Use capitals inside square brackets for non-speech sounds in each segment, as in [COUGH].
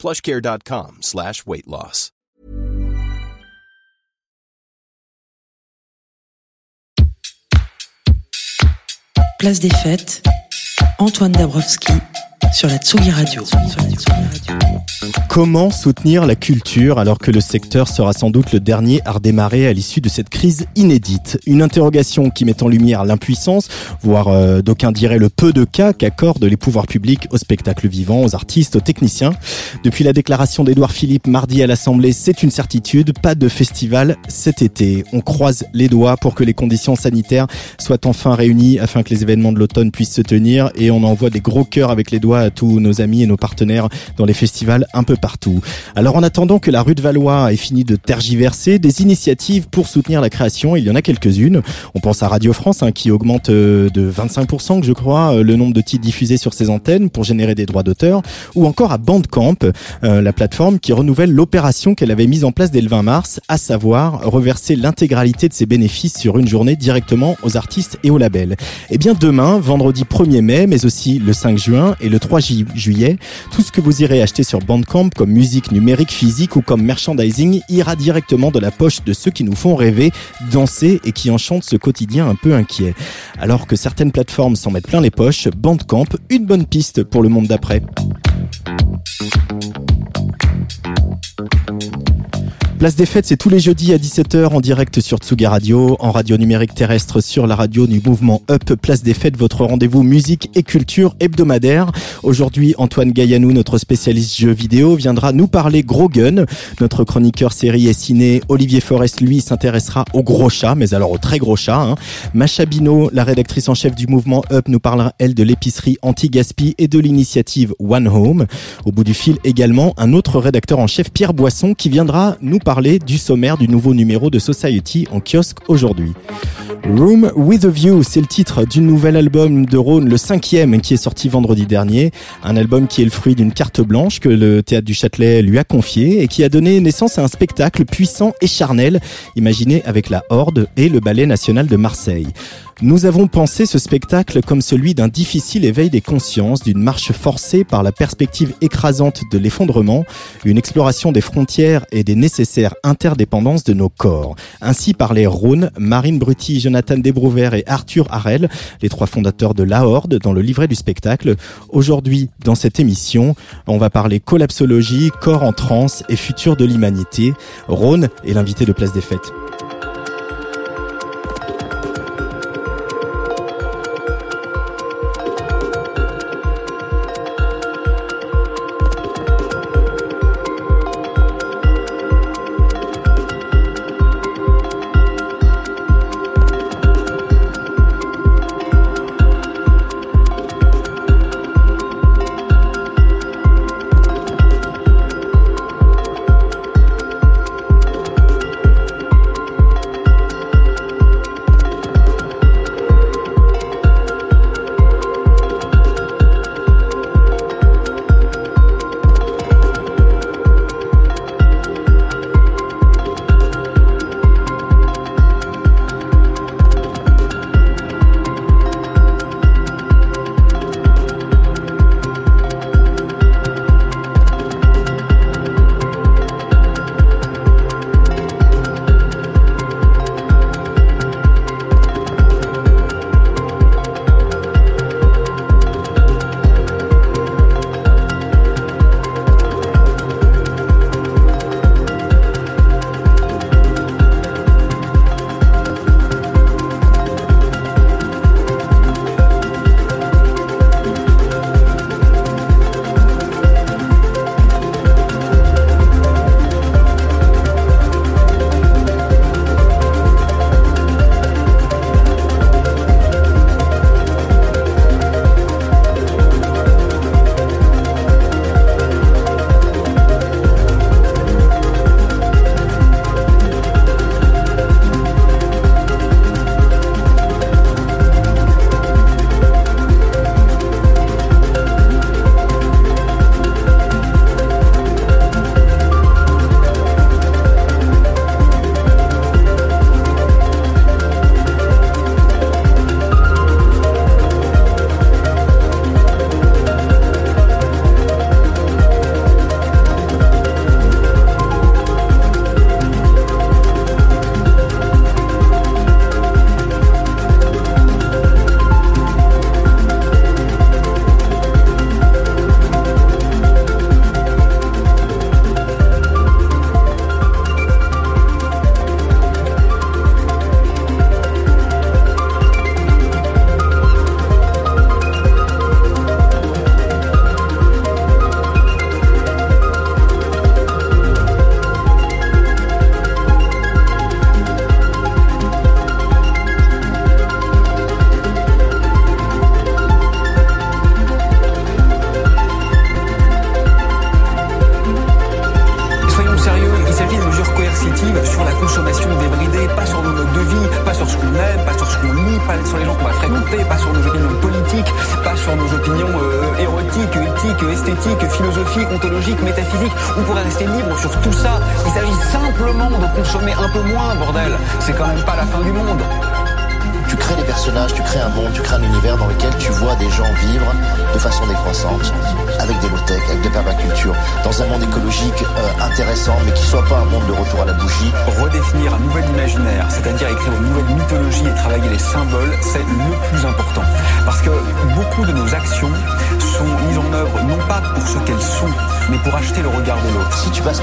plushcare.com slash weight loss. Place des fêtes, Antoine Dabrowski sur la Tsugi Radio. Comment soutenir la culture alors que le secteur sera sans doute le dernier à redémarrer à l'issue de cette crise inédite? Une interrogation qui met en lumière l'impuissance, voire euh, d'aucuns diraient le peu de cas qu'accordent les pouvoirs publics au spectacle vivant, aux artistes, aux techniciens. Depuis la déclaration d'Édouard Philippe mardi à l'Assemblée, c'est une certitude, pas de festival cet été. On croise les doigts pour que les conditions sanitaires soient enfin réunies afin que les événements de l'automne puissent se tenir et on envoie des gros cœurs avec les doigts à tous nos amis et nos partenaires dans les festivals un peu partout. Alors en attendant que la rue de Valois ait fini de tergiverser, des initiatives pour soutenir la création, il y en a quelques-unes. On pense à Radio France hein, qui augmente euh, de 25% je crois euh, le nombre de titres diffusés sur ses antennes pour générer des droits d'auteur, ou encore à Bandcamp, euh, la plateforme qui renouvelle l'opération qu'elle avait mise en place dès le 20 mars, à savoir reverser l'intégralité de ses bénéfices sur une journée directement aux artistes et aux labels. Et eh bien demain, vendredi 1er mai, mais aussi le 5 juin et le 3 juillet, tout ce que vous irez acheter sur Bandcamp comme musique numérique physique ou comme merchandising ira directement de la poche de ceux qui nous font rêver, danser et qui enchantent ce quotidien un peu inquiet. Alors que certaines plateformes s'en mettent plein les poches, Bandcamp, une bonne piste pour le monde d'après. Place des fêtes, c'est tous les jeudis à 17h en direct sur Tsuga Radio, en radio numérique terrestre sur la radio du mouvement Up. Place des fêtes, votre rendez-vous musique et culture hebdomadaire. Aujourd'hui, Antoine Gaillanou, notre spécialiste jeux vidéo, viendra nous parler gros gun. Notre chroniqueur série et ciné, Olivier Forest, lui, s'intéressera au gros chat, mais alors au très gros chat. Hein. Macha Bino, la rédactrice en chef du mouvement Up, nous parlera, elle, de l'épicerie anti-gaspi et de l'initiative One Home. Au bout du fil, également, un autre rédacteur en chef, Pierre Boisson, qui viendra nous parler parler du sommaire du nouveau numéro de Society en kiosque aujourd'hui. Room with a View, c'est le titre du nouvel album de Rhône, le cinquième qui est sorti vendredi dernier. Un album qui est le fruit d'une carte blanche que le théâtre du Châtelet lui a confiée et qui a donné naissance à un spectacle puissant et charnel, imaginé avec la Horde et le Ballet National de Marseille. Nous avons pensé ce spectacle comme celui d'un difficile éveil des consciences, d'une marche forcée par la perspective écrasante de l'effondrement, une exploration des frontières et des nécessaires interdépendances de nos corps. Ainsi parlaient Rhône, Marine Brutti, Jonathan Desbrouvert et Arthur Harel, les trois fondateurs de La Horde, dans le livret du spectacle. Aujourd'hui, dans cette émission, on va parler collapsologie, corps en transe et futur de l'humanité. Rhône est l'invité de Place des Fêtes.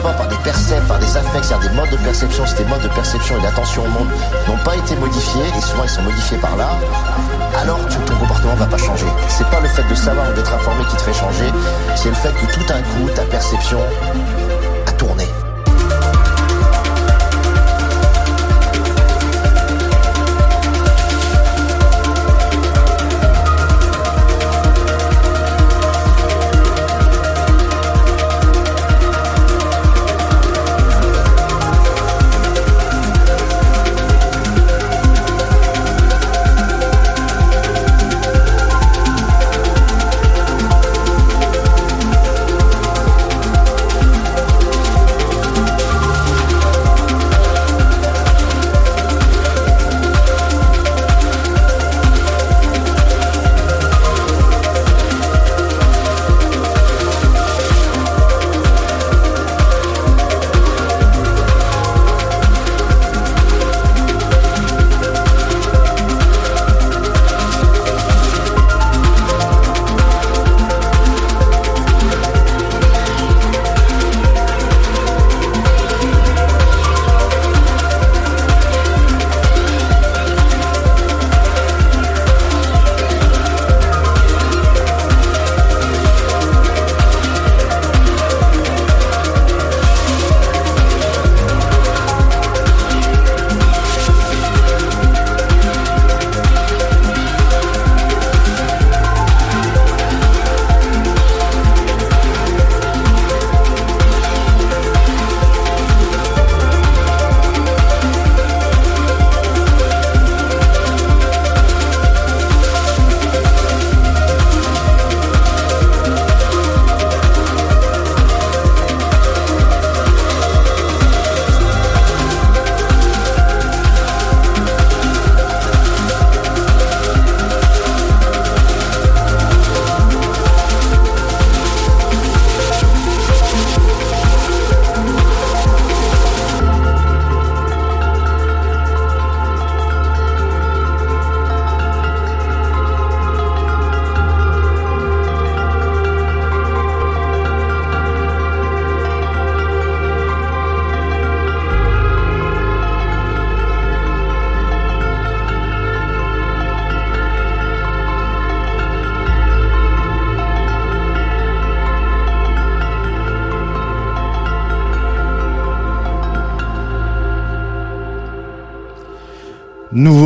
Par des percepts, par des affects, c'est-à-dire des modes de perception, si tes modes de perception et d'attention au monde n'ont pas été modifiés, et souvent ils sont modifiés par là, alors ton comportement va pas changer. C'est pas le fait de savoir ou d'être informé qui te fait changer, c'est le fait que tout d'un coup, ta perception a tourné.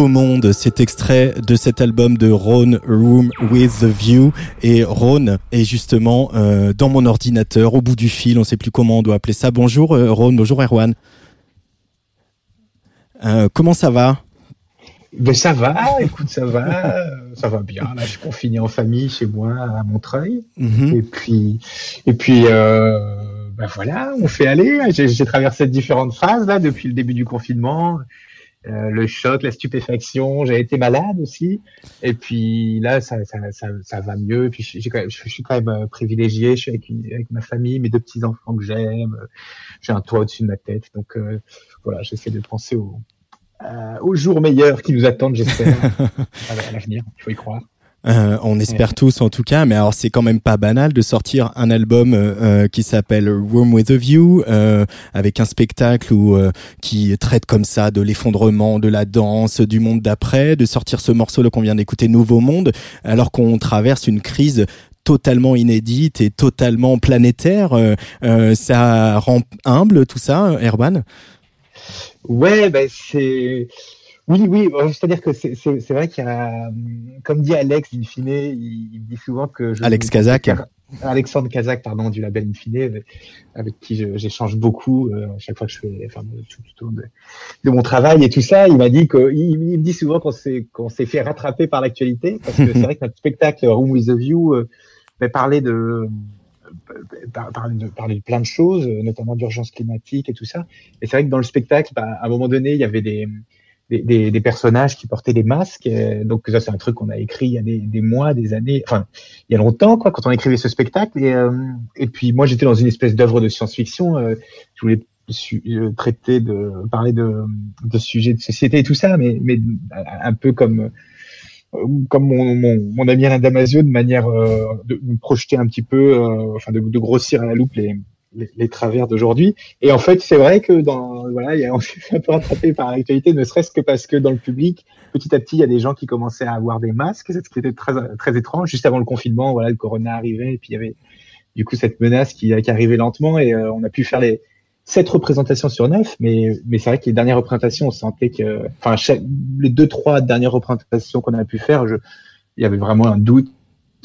Monde, cet extrait de cet album de Ron Room with the View. Et Ron est justement euh, dans mon ordinateur, au bout du fil, on ne sait plus comment on doit appeler ça. Bonjour euh, Ron, bonjour Erwan. Euh, comment ça va? Ben ça va, écoute, ça va, ça va bien. Là, je suis confiné en famille chez moi à Montreuil. Mhm. Et puis, et puis, ben voilà, on fait aller. J'ai traversé différentes phases là depuis le début du confinement. Euh, le choc, la stupéfaction. J'ai été malade aussi. Et puis là, ça, ça, ça, ça va mieux. Et puis j'ai quand même, je suis quand même euh, privilégié. Je suis avec, avec ma famille, mes deux petits enfants que j'aime. J'ai un toit au-dessus de ma tête. Donc euh, voilà, j'essaie de penser aux, euh, aux jours meilleurs qui nous attendent, j'espère, [LAUGHS] à l'avenir. Il faut y croire. Euh, on espère tous en tout cas, mais alors c'est quand même pas banal de sortir un album euh, euh, qui s'appelle Room with a View, avec un spectacle où, qui traite comme ça de l'effondrement, de la danse, du monde d'après, de sortir ce morceau qu'on vient d'écouter, Nouveau Monde, alors qu'on traverse une crise totalement inédite et totalement planétaire. ça rend humble tout ça, Erwan? Ouais, ben c'est Oui, oui, c'est-à-dire que c'est vrai qu'il y a, comme dit Alex, in fine, il, dit souvent que je. Alex Kazak. Alexandre Kazak, pardon, du label Infine, avec qui j'échange beaucoup euh, à chaque fois que je fais, enfin, tout, de, de, mon travail et tout ça. Il m'a dit qu'il il me dit souvent qu'on s'est qu'on s'est fait rattraper par l'actualité, parce que c'est [LAUGHS] vrai que notre spectacle Room with a View euh, parlait de euh, parler de, parler de plein de choses, notamment d'urgence climatique et tout ça. Et c'est vrai que dans le spectacle, bah, à un moment donné, il y avait des des, des, personnages qui portaient des masques. Euh, donc ça, c'est un truc qu'on a écrit il y a des, des, mois, des années, enfin il y a longtemps, quoi, quand on écrivait ce spectacle. Et, euh, et puis moi, j'étais dans une espèce d'œuvre de science-fiction. Euh, je voulais traiter de parler de, de sujets de société et tout ça, mais, mais un peu comme comme mon, mon, mon ami Alain Damasio, de manière de me projeter un petit peu, enfin de, de, grossir à la loupe les, les, travers d'aujourd'hui. Et en fait, c'est vrai que dans voilà, y a, [LAUGHS] on s'est un peu rattrapé par l'actualité, ne serait-ce que parce que dans le public, petit à petit, il y a des gens qui commençaient à avoir des masques, ce qui était très très étrange. Juste avant le confinement, voilà, le corona arrivait, et puis il y avait du coup cette menace qui, qui arrivait lentement, et euh, on a pu faire les sept représentations sur neuf, mais mais c'est vrai que les dernières représentations, on sentait que, enfin, les deux trois dernières représentations qu'on a pu faire, je, il y avait vraiment un doute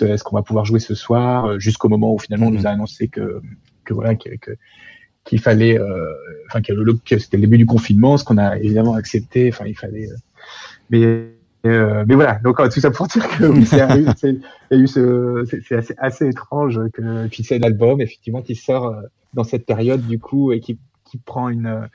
est-ce qu'on va pouvoir jouer ce soir jusqu'au moment où finalement on nous a annoncé que que voilà qu'il fallait, euh, enfin que, c'était le début du confinement, ce qu'on a évidemment accepté. Enfin, il fallait, euh, mais euh, mais voilà, donc tout ça pour [LAUGHS] dire que oui, [LAUGHS] c'est assez, assez, étrange que puis c'est l'album effectivement qui sort dans cette période du coup et qui, qui prend une,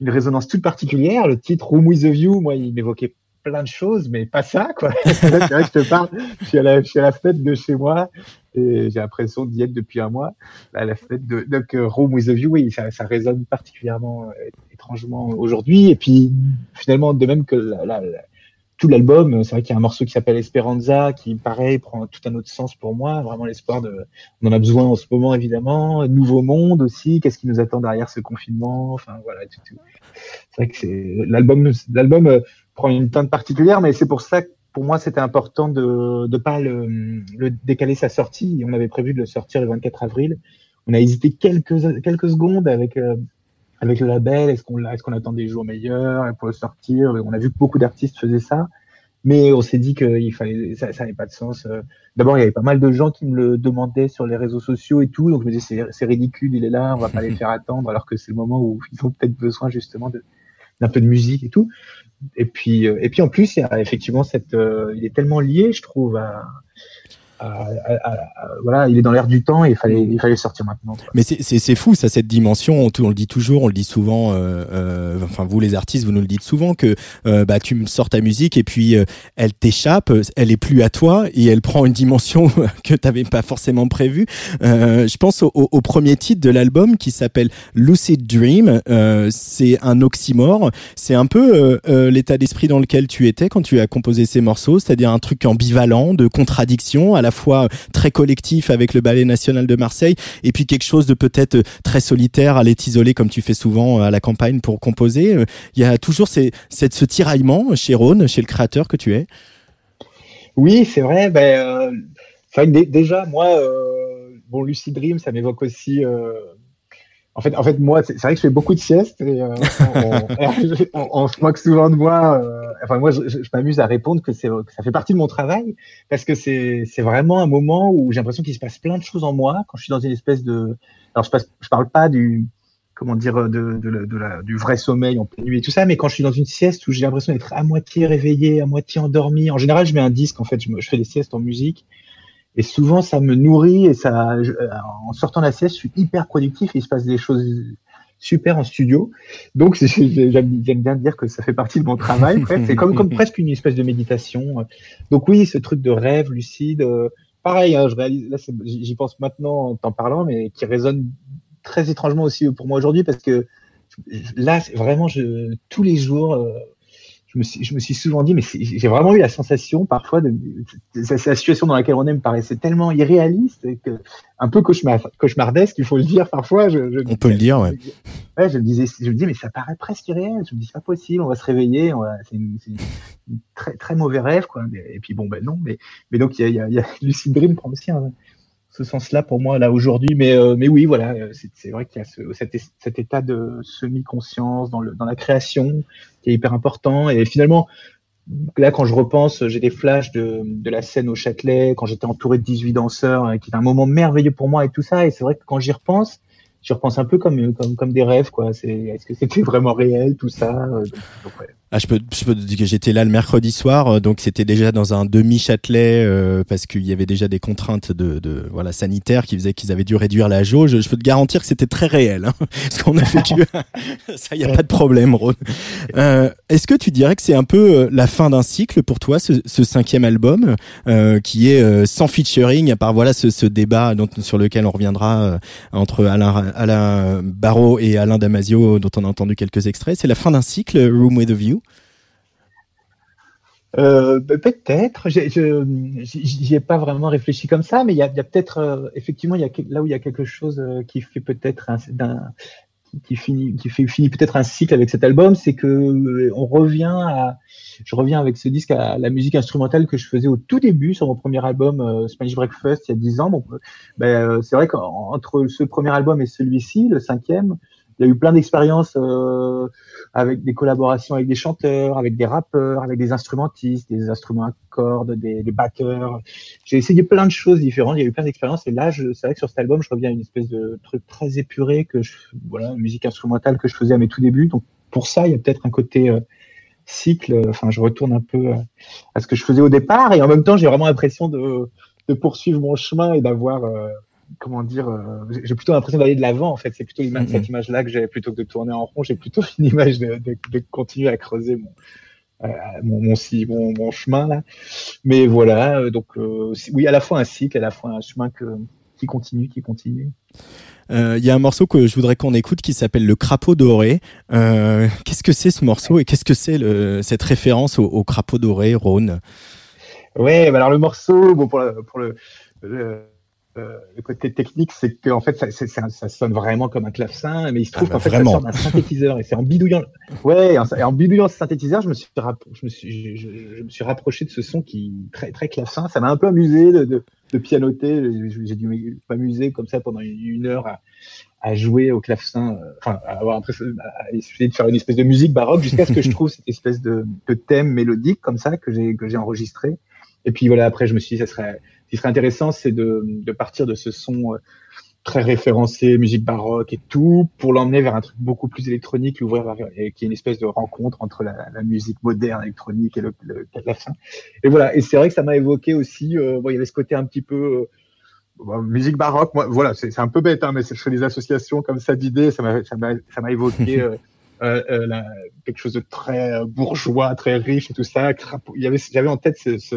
une résonance toute particulière. Le titre Room with a View, moi, il m'évoquait plein de choses, mais pas ça, quoi. [LAUGHS] c'est vrai que je te parle, je suis, à la, je de chez moi et j'ai l'impression d'y être depuis un mois. La fenêtre de donc euh, Room with a View, oui, ça, résonne particulièrement euh, étrangement aujourd'hui. Et puis finalement, de même que tout l'album, c'est vrai qu'il y a un morceau qui s'appelle Esperanza, qui pareil prend tout un autre sens pour moi. Vraiment l'espoir de, on en a besoin en ce moment évidemment. Nouveau monde aussi. Qu'est-ce qui nous attend derrière ce confinement Enfin voilà, tout. C'est vrai que c'est l'album, l'album euh, prend une teinte particulière, mais c'est pour ça que pour moi, c'était important de ne pas le, le, décaler sa sortie. On avait prévu de le sortir le 24 avril. On a hésité quelques, quelques secondes avec, euh, avec le label. Est-ce qu'on est qu'on attend des jours meilleurs pour le sortir? On a vu que beaucoup d'artistes faisaient ça. Mais on s'est dit que il fallait, ça n'avait pas de sens. D'abord, il y avait pas mal de gens qui me le demandaient sur les réseaux sociaux et tout. Donc, je me disais, c'est ridicule, il est là, on va pas les [LAUGHS] faire attendre, alors que c'est le moment où ils ont peut-être besoin justement d'un peu de musique et tout et puis, euh, et puis en plus, il y a effectivement cette, euh, il est tellement lié, je trouve, à, voilà, il est dans l'air du temps et il fallait, il fallait sortir maintenant. Mais c'est fou, ça, cette dimension. On, le dit toujours, on le dit souvent. Euh, euh, enfin, vous les artistes, vous nous le dites souvent que euh, bah tu sors ta musique et puis elle t'échappe, elle est plus à toi et elle prend une dimension [LAUGHS] que t'avais pas forcément prévue. je pense au, au, premier titre de l'album qui s'appelle Lucid Dream. c'est un oxymore. C'est un peu l'état d'esprit dans lequel tu étais quand tu as composé ces morceaux, c'est-à-dire un truc ambivalent, de contradiction, à la fois très collectif avec le Ballet National de Marseille et puis quelque chose de peut-être très solitaire, aller t'isoler comme tu fais souvent euh, à la campagne pour composer. Euh, il y a toujours cette, ce tiraillement chez Rhône, chez le créateur que tu es. Oui, c'est vrai. Ben, euh, déjà, moi, euh, bon, Lucid Dream, ça m'évoque aussi en fait, en fait, moi, c'est vrai que je fais beaucoup de siestes et euh, on, on, se moque souvent de moi. Euh, enfin, moi, je, je, m'amuse à répondre que, que ça fait partie de mon travail parce que c'est, vraiment un moment où j'ai l'impression qu'il se passe plein de choses en moi quand je suis dans une espèce de. Alors, je, passe, je parle pas du comment dire de, de, la, du vrai sommeil en pleine nuit et tout ça, mais quand je suis dans une sieste où j'ai l'impression d'être à moitié réveillé, à moitié endormi. En général, je mets un disque. En fait, je fais des siestes en musique et souvent, ça me nourrit et ça, euh, en sortant de la sieste, je suis hyper productif et il se passe des choses super en studio. Donc, j'aime bien dire que ça fait partie de mon travail. [LAUGHS] C'est comme, comme presque une espèce de méditation. Donc oui, ce truc de rêve lucide, euh, pareil, hein, je réalise, là, j'y pense maintenant en t'en parlant, mais qui résonne très étrangement aussi pour moi aujourd'hui parce que là, vraiment, je, tous les jours, euh, je me suis, je me suis souvent dit, mais j'ai vraiment eu la sensation parfois de, la situation dans laquelle on est me paraissait tellement irréaliste que un peu cauchemar, cauchemardesque, il faut le dire parfois. Je, je on peut le dire, ouais. Ouais, je me disais, je me dis, mais ça paraît presque irréel. Je me dis, c'est pas possible, on va se réveiller, c'est une, très très mauvais rêve, quoi. Et puis bon, ben non, mais mais donc il y a, y a, y a Lucid Dream prend aussi un, ce sens-là pour moi là aujourd'hui. Mais euh, mais oui, voilà, c'est vrai qu'il y a ce, cet, état de semi-conscience dans le dans la création qui est hyper important. Et finalement, là quand je repense, j'ai des flashs de de la scène au Châtelet quand j'étais entouré de 18 danseurs, hein, qui est un moment merveilleux pour moi et tout ça. Et c'est vrai que quand j'y repense, je repense un peu comme comme comme des rêves quoi. Est-ce que c'était [LAUGHS] vraiment réel tout ça ouais. Ah, je peux, je peux dire que j'étais là le mercredi soir, euh, donc c'était déjà dans un demi Châtelet euh, parce qu'il y avait déjà des contraintes de, de voilà sanitaires qui faisaient qu'ils avaient dû réduire la jauge. Je peux te garantir que c'était très réel, hein, [LAUGHS] ce qu'on a vécu. [LAUGHS] Ça, y a pas de problème, Ron. Euh, Est-ce que tu dirais que c'est un peu euh, la fin d'un cycle pour toi, ce, ce cinquième album, euh, qui est sans featuring, à part voilà ce, ce débat dont, sur lequel on reviendra entre Alain, Alain Barrault et Alain Damasio, dont on a entendu quelques extraits. C'est la fin d'un cycle, Room with a View. Euh, bah, peut-être. J'y ai pas vraiment réfléchi comme ça, mais il y a, a peut-être euh, effectivement, y a là où il y a quelque chose euh, qui fait peut-être qui finit qui finit peut-être un cycle avec cet album, c'est que euh, on revient à je reviens avec ce disque à la musique instrumentale que je faisais au tout début sur mon premier album Spanish Breakfast il y a dix ans. Bon, ben, c'est vrai qu'entre ce premier album et celui-ci, le cinquième, il y a eu plein d'expériences euh, avec des collaborations avec des chanteurs, avec des rappeurs, avec des instrumentistes, des instruments à cordes, des, des batteurs. J'ai essayé plein de choses différentes. Il y a eu plein d'expériences. Et là, c'est vrai que sur cet album, je reviens à une espèce de truc très épuré que je, voilà, musique instrumentale que je faisais à mes tout débuts. Donc pour ça, il y a peut-être un côté euh, cycle. Enfin, je retourne un peu euh, à ce que je faisais au départ. Et en même temps, j'ai vraiment l'impression de, de poursuivre mon chemin et d'avoir euh, comment dire, euh, j'ai plutôt l'impression d'aller de l'avant en fait. C'est plutôt cette mm-hmm. image-là que j'ai plutôt que de tourner en rond. J'ai plutôt [LAUGHS] une image de, de, de, continuer à creuser mon, euh, mon, mon, mon, chemin là. Mais voilà, euh, donc oui, à la fois un cycle, à la fois un chemin que, qui continue, qui continue. Il y a un morceau que je voudrais qu'on écoute qui s'appelle Le Crapaud Doré. Qu'est-ce que c'est ce morceau et qu'est-ce que c'est cette référence au, au, crapaud doré, Rhône? Ouais, bah alors le morceau, bon pour le, pour le, le euh, le côté technique, c'est que en fait, ça, ça, ça, sonne vraiment comme un clavecin, mais il se trouve ah bah qu'en fait, ça sort d'un synthétiseur. Et c'est en bidouillant, ouais, en, en bidouillant ce synthétiseur, je me suis, je me suis, je, je, me suis rapproché de ce son qui très très clavecin. Ça m'a un peu amusé de, de, de pianoter. J'ai dû m'amuser comme ça pendant une heure à, à jouer au clavecin, euh, enfin, à avoir l'impression, à essayer de faire une espèce de musique baroque jusqu'à ce que je trouve cette espèce de, de thème mélodique comme ça que j'ai que j'ai enregistré. Et puis voilà, après, je me suis dit, ça serait qui serait intéressant, c'est de, de, partir de ce son euh, très référencé, musique baroque et tout, pour l'emmener vers un truc beaucoup plus électronique, l'ouvrir et qui est une espèce de rencontre entre la, la musique moderne électronique et le, le, la fin. Et voilà. Et c'est vrai que ça m'a évoqué aussi, euh, bon, il y avait ce côté un petit peu, euh, musique baroque, moi, voilà, c'est un peu bête, hein, mais je fais des associations comme ça d'idées, ça m'a, ça m'a évoqué [LAUGHS] euh, euh, euh, la, quelque chose de très euh, bourgeois, très riche tout ça. Il y avait, j'avais en tête ce, ce,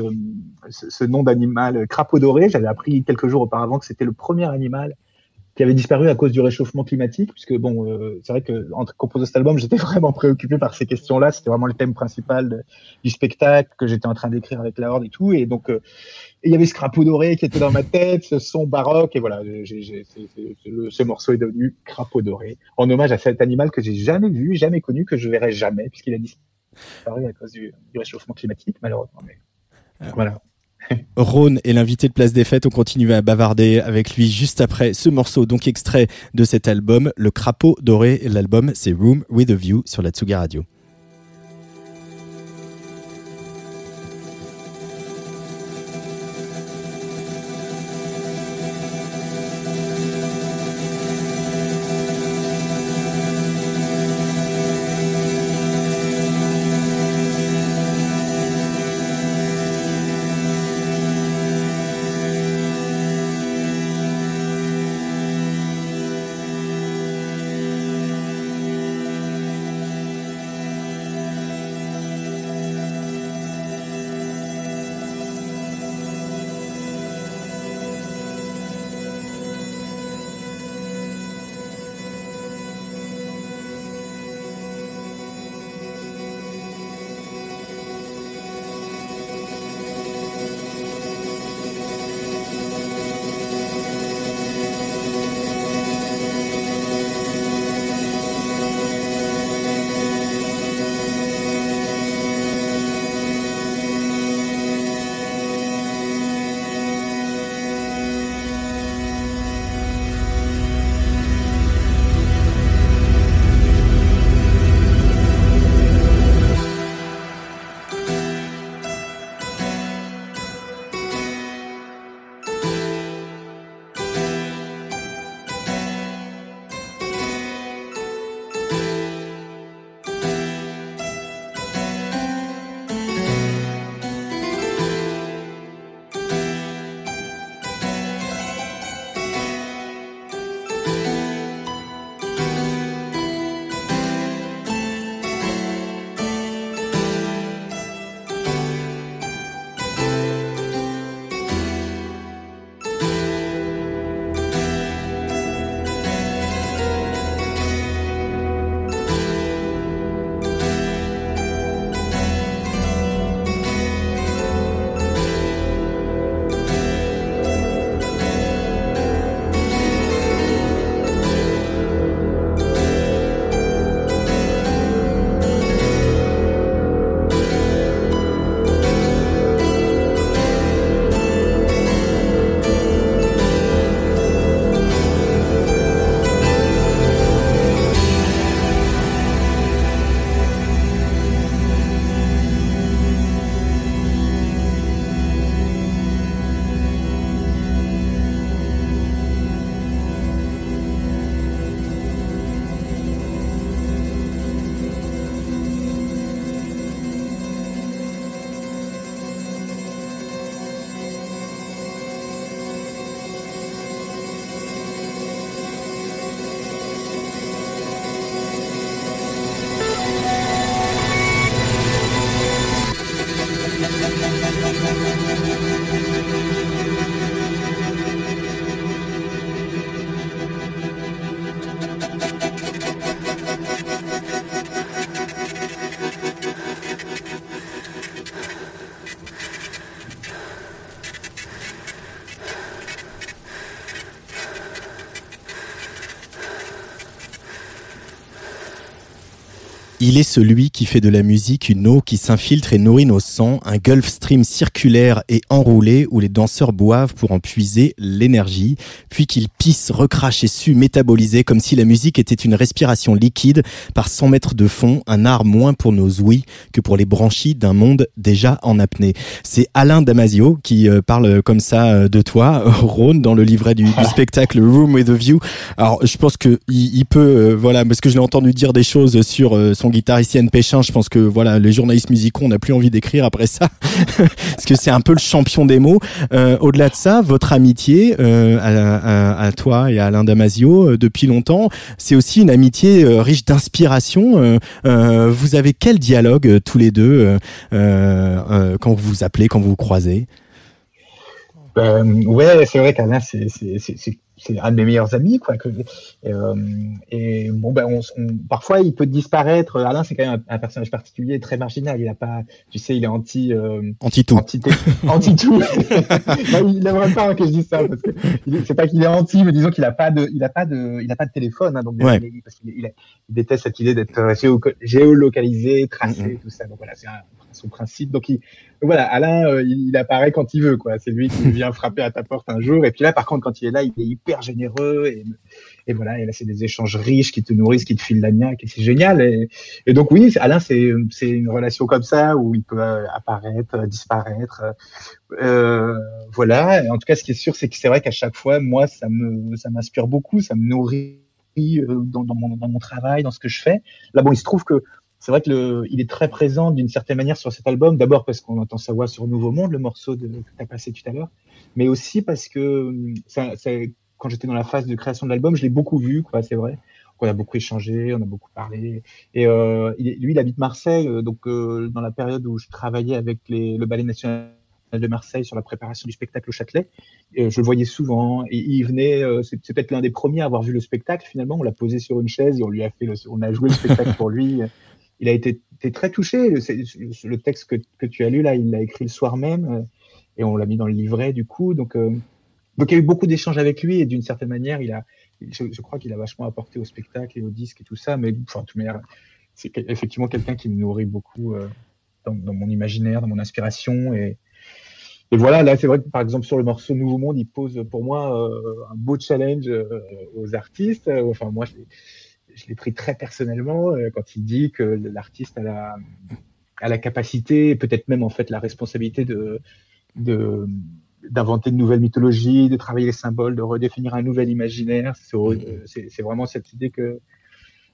ce nom d'animal, crapaud doré. J'avais appris quelques jours auparavant que c'était le premier animal qui avait disparu à cause du réchauffement climatique, puisque bon, euh, c'est vrai que en composant cet album, j'étais [LAUGHS] vraiment préoccupé par ces questions-là. C'était vraiment le thème principal du spectacle que j'étais en train d'écrire avec la Horde et tout. Et donc, euh, il y avait ce crapaud doré qui était dans ma tête, ce son baroque, et voilà, j'ai, j'ai, ce morceau est devenu crapaud doré, en hommage à cet animal que j'ai jamais vu, jamais connu, que je verrai jamais, puisqu'il a disparu à cause du, du réchauffement climatique, malheureusement. Mais, ah. voilà. Rhône est l'invité de Place des Fêtes. On continue à bavarder avec lui juste après ce morceau, donc extrait de cet album, Le Crapaud Doré. L'album, c'est Room with a View sur la Tsuga Radio. Il est celui qui fait de la musique une eau qui s'infiltre et nourrit nos sangs, un Gulf Stream circulaire et enroulé où les danseurs boivent pour en puiser l'énergie, puis qu'ils pissent, recrachent et suent métaboliser comme si la musique était une respiration liquide par 100 mètres de fond, un art moins pour nos ouïes que pour les branchies d'un monde déjà en apnée. C'est Alain Damasio qui euh, parle comme ça euh, de toi, [LAUGHS] Rhône, dans le livret du, [LAUGHS] spectacle Room with a View. Alors, je pense que il, peut, euh, voilà, parce que je l'ai entendu dire des choses sur son guitariste Yann Péchin, je pense que voilà, les journalistes musicaux, on n'a plus envie d'écrire après ça, [LAUGHS] parce que c'est un peu le champion des mots. Euh, au-delà de ça, votre amitié euh, à, toi et à Alain Damasio euh, depuis longtemps, c'est aussi une amitié riche d'inspiration. vous avez quel dialogue tous les deux quand vous vous appelez, quand vous vous croisez? Ben, ouais, c'est vrai qu'Alain, c'est c'est un de mes meilleurs amis quoi que, euh, et bon ben on, parfois il peut disparaître. Alain c'est quand même un, personnage particulier très marginal. Il a pas tu sais il est anti euh, anti tout anti, [LAUGHS] anti tout [LAUGHS] il n'aimerait pas que je dise ça parce que c'est pas qu'il est anti mais disons qu'il a pas de il a pas de il a pas de téléphone hein, donc parce qu'il il, déteste cette idée d'être géolocalisé tracé mm-hmm. tout ça. Donc voilà c'est son principe. Donc il, voilà, Alain, euh, il, apparaît quand il veut, quoi. C'est lui qui [LAUGHS] vient frapper à ta porte un jour. Et puis là, par contre, quand il est là, il est hyper généreux. Et, et voilà, et là, c'est des échanges riches qui te nourrissent, qui te filent la niaque. Et c'est génial. Et, et, donc, oui, Alain, c'est, c'est une relation comme ça où il peut euh, apparaître, euh, disparaître. Euh, voilà. en tout cas, ce qui est sûr, c'est que c'est vrai qu'à chaque fois, moi, ça me, ça m'inspire beaucoup, ça me nourrit dans, dans, mon, dans mon travail, dans ce que je fais. Là, bon, il se trouve que c'est vrai que le, il est très présent d'une certaine manière sur cet album. D'abord parce qu'on entend sa voix sur Nouveau Monde, le morceau de, que tu as passé tout à l'heure, mais aussi parce que ça, quand j'étais dans la phase de création de l'album, je l'ai beaucoup vu, quoi, c'est vrai. On a beaucoup échangé, on a beaucoup parlé. Et euh, lui, il habite Marseille, euh, donc euh, dans la période où je travaillais avec les, le Ballet National de Marseille sur la préparation du spectacle au Châtelet. je le voyais souvent et il venait, c'est peut-être l'un des premiers à avoir vu le spectacle finalement. On l'a posé sur une chaise et on lui a fait, on a joué le spectacle pour lui il a été, très touché. Le, texte que, tu as lu là, il l'a écrit le soir même euh, et on l'a mis dans le livret du coup. Donc, euh, donc il y a eu beaucoup d'échanges avec lui et d'une certaine manière, il a, je, crois qu'il a vachement apporté au spectacle et au disque et tout ça. Mais enfin, de toute c'est effectivement quelqu'un qui me nourrit beaucoup euh, dans, mon imaginaire, dans mon inspiration et et voilà, là, c'est vrai que par exemple sur le morceau Nouveau Monde, il pose pour moi un beau challenge aux artistes. Enfin, moi, je je l'ai pris très personnellement euh, quand il dit que l'artiste a la, a la capacité, peut-être même en fait la responsabilité de, de d'inventer de nouvelles mythologies, de travailler les symboles, de redéfinir un nouvel imaginaire. C'est mmh. vraiment cette idée que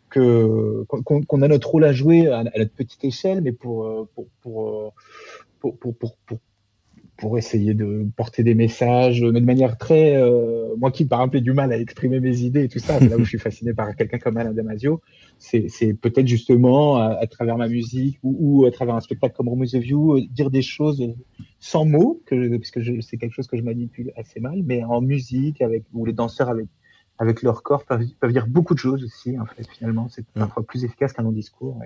que qu'on a notre rôle à jouer à, notre petite échelle, mais pour pour pour, pour, pour, pour pour essayer de porter des messages, mais de manière très, euh, moi qui par exemple ai du mal à exprimer mes idées et tout ça, là où je suis [LAUGHS] fasciné par quelqu'un comme Alain Damasio, c'est peut-être justement à, travers ma musique ou, à travers un spectacle comme Rome the View, euh, dire des choses sans mots, que, parce que c'est quelque chose que je manipule assez mal, mais en musique, avec où les danseurs avec avec leur corps peuvent, peuvent dire beaucoup de choses aussi. En fait, finalement, c'est parfois plus efficace qu'un long discours.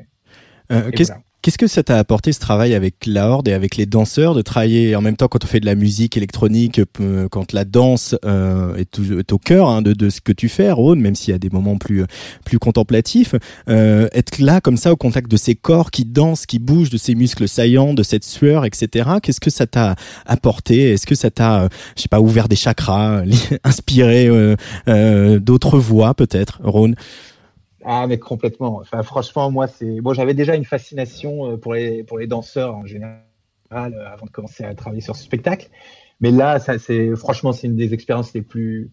Euh, Qu'est-ce que ça t'a apporté ce travail avec la Horde et avec les danseurs de travailler en même temps quand on fait de la musique électronique, euh, quand la danse euh, est, au cœur hein, de, ce que tu fais, Rhône, même s'il y a des moments plus plus contemplatifs, euh, être là comme ça au contact de ces corps qui dansent, qui bougent, de ces muscles saillants, de cette sueur, etc. Qu'est-ce que ça t'a apporté? Est-ce que ça t'a, je sais pas, ouvert des chakras, [LAUGHS] inspiré d'autres voix peut-être, Rhône? Ah, mais complètement. Enfin, franchement, moi, c'est. Bon, j'avais déjà une fascination euh, pour les, pour les danseurs en général euh, avant de commencer à travailler sur ce spectacle. Mais là, ça, c'est, franchement, c'est une des expériences les plus,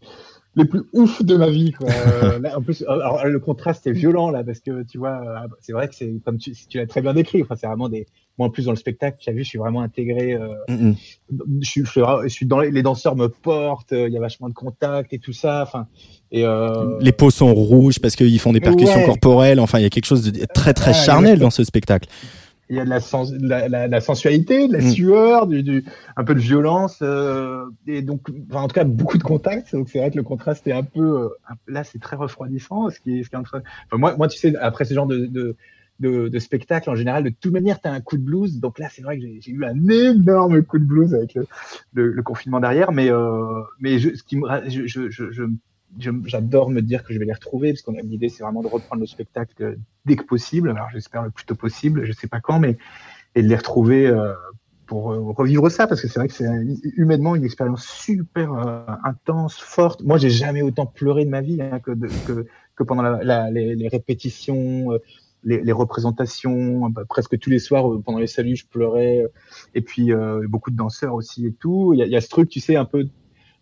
les plus ouf de ma vie. Quoi. [LAUGHS] Euh, là, en plus, alors, le contraste est violent là parce que tu vois, c'est vrai que c'est comme tu, tu l'as très bien décrit. Enfin, c'est vraiment des. Moi, en plus, dans le spectacle, tu as vu, je suis vraiment intégré. Euh, je, suis, je, suis, dans les, les danseurs me portent. Il y a vachement de contact et tout ça. Enfin, et euh... Les peaux sont rouges parce qu'ils font des percussions corporelles. Enfin, il y a quelque chose de très très charnel dans ce spectacle. Il y a de la, sens, la, la, la sensualité, de la mm. sueur, du, du, un peu de violence, euh, et donc, enfin, en tout cas, beaucoup de contacts. Donc, c'est vrai que le contraste est un peu, euh, là, c'est très refroidissant. Ce qui est, ce qui est enfin, moi, moi, tu sais, après ce genre de, de de, de, spectacle en général. De toute manière, tu as un coup de blues. Donc là, c'est vrai que j'ai eu un énorme coup de blues avec le, le, le confinement derrière. Mais, euh, mais je, ce qui me, je, je, je, j'adore me dire que je vais les retrouver, parce qu'on a l'idée, c'est vraiment de reprendre le spectacle dès que possible. Alors j'espère le plus tôt possible, je sais pas quand, mais et de les retrouver euh, pour euh, revivre ça, parce que c'est vrai que c'est humainement une expérience super euh, intense, forte. Moi, j'ai jamais autant pleuré de ma vie hein, que, que, que, pendant la, les, les, répétitions. Les, les, représentations, bah, presque tous les soirs pendant les saluts, je pleurais. Et puis beaucoup de danseurs aussi et tout. Il y y a ce truc, tu sais, un peu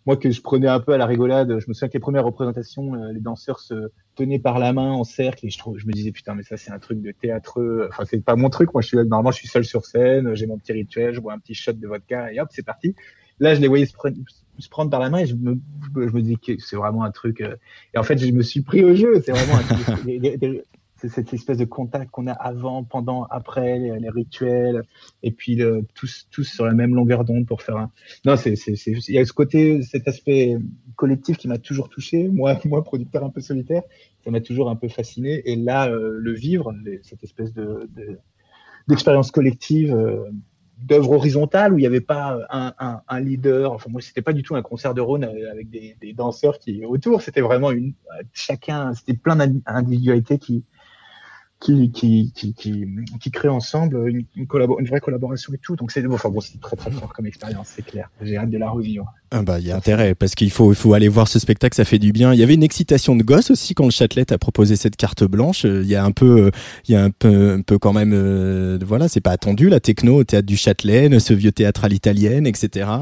moi que je prenais un peu à la rigolade. Je me souviens que les premières représentations, euh, les danseurs se tenaient par la main en cercle et je, trouve, je me disais putain mais ça c'est un truc de théâtreux. Enfin c'est pas mon truc. Moi je suis normalement je suis seul sur scène, j'ai mon petit rituel, je bois un petit shot de vodka et hop c'est parti. Là je les voyais se, prendre par la main et je me, je me dis que c'est vraiment un truc. Euh, et en fait je me suis pris au jeu. C'est vraiment un truc, c'est cette espèce de contact qu'on a avant, pendant, après, les, rituels, et puis tous, tous sur la même longueur d'onde pour faire un. Non, c'est, il y a ce côté, cet aspect collectif qui m'a toujours touché. Moi, [LAUGHS] moi, producteur un peu solitaire, ça m'a toujours un peu fasciné. Et là, euh, le vivre, cette espèce de, d'expérience collective. Euh, d'œuvre horizontale où il n'y avait pas un, un, leader. Enfin, moi, c'était pas du tout un concert de Rhône avec des, des danseurs qui autour. C'était vraiment une chacun. C'était plein d'individualités qui qui, qui, qui, qui, créent ensemble une, une, une, vraie collaboration et tout. Donc c'est enfin bon, c'est très très fort comme expérience, c'est clair. J'ai hâte de la revivre. Ah bah il y a intérêt parce qu'il faut faut aller voir ce spectacle, ça fait du bien. Il y avait une excitation de gosse aussi quand le Châtelet a proposé cette carte blanche. Il y a un peu il y a un peu un peu quand même euh, voilà, c'est pas attendu la techno au théâtre du Châtelet, ce vieux théâtre à l'italienne, etc. [LAUGHS]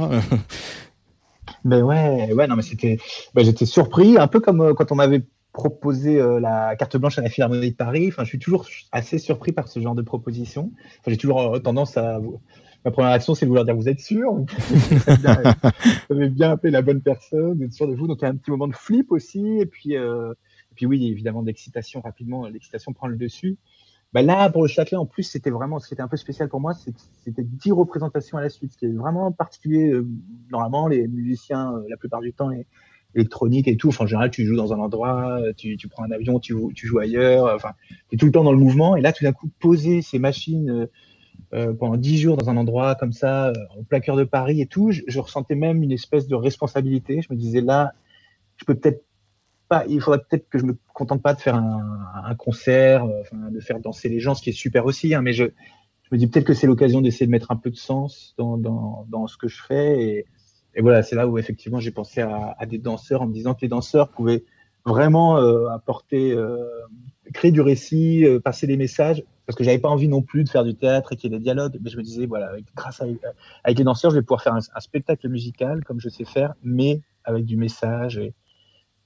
Ben ouais, ouais, non, mais c'était, ben j'étais surpris, un peu comme euh, quand on m'avait proposer euh, la carte blanche à la Philharmonie de Paris. Enfin, je suis toujours assez surpris par ce genre de proposition. Enfin, j'ai toujours euh, tendance à. Ma première action, c'est de vouloir dire vous êtes sûr [LAUGHS] Vous avez bien appelé la bonne personne, vous êtes sûr de vous. Donc, il y a un petit moment de flip aussi. Et puis, euh... et puis oui, évidemment, d'excitation rapidement. L'excitation prend le dessus. Bah là, pour le Châtelet, en plus, c'était vraiment, ce qui était un peu spécial pour moi, c'était 10 représentations à la suite, ce qui est vraiment particulier. Normalement, les musiciens, la plupart du temps, électronique et tout. Enfin, en général, tu joues dans un endroit, tu, tu prends un avion, tu, tu joues ailleurs. Enfin, tu es tout le temps dans le mouvement. Et là, tout d'un coup, poser ces machines euh, euh pendant dix jours dans un endroit comme ça, euh, en plein cœur de Paris et tout, je, je, ressentais même une espèce de responsabilité. Je me disais là, je peux peut-être pas, il faudrait peut-être que je me contente pas de faire un, un concert, euh, enfin, de faire danser les gens, ce qui est super aussi, hein, mais je, je me dis peut-être que c'est l'occasion d'essayer de mettre un peu de sens dans, dans, dans ce que je fais et, et voilà, c'est là où effectivement j'ai pensé à, des danseurs en me disant que les danseurs pouvaient vraiment euh, apporter, euh, créer du récit, euh, passer des messages, parce que j'avais pas envie non plus de faire du théâtre et qu'il y ait des dialogues, mais je me disais voilà, grâce à avec les danseurs, je vais pouvoir faire un, spectacle musical comme je sais faire, mais avec du message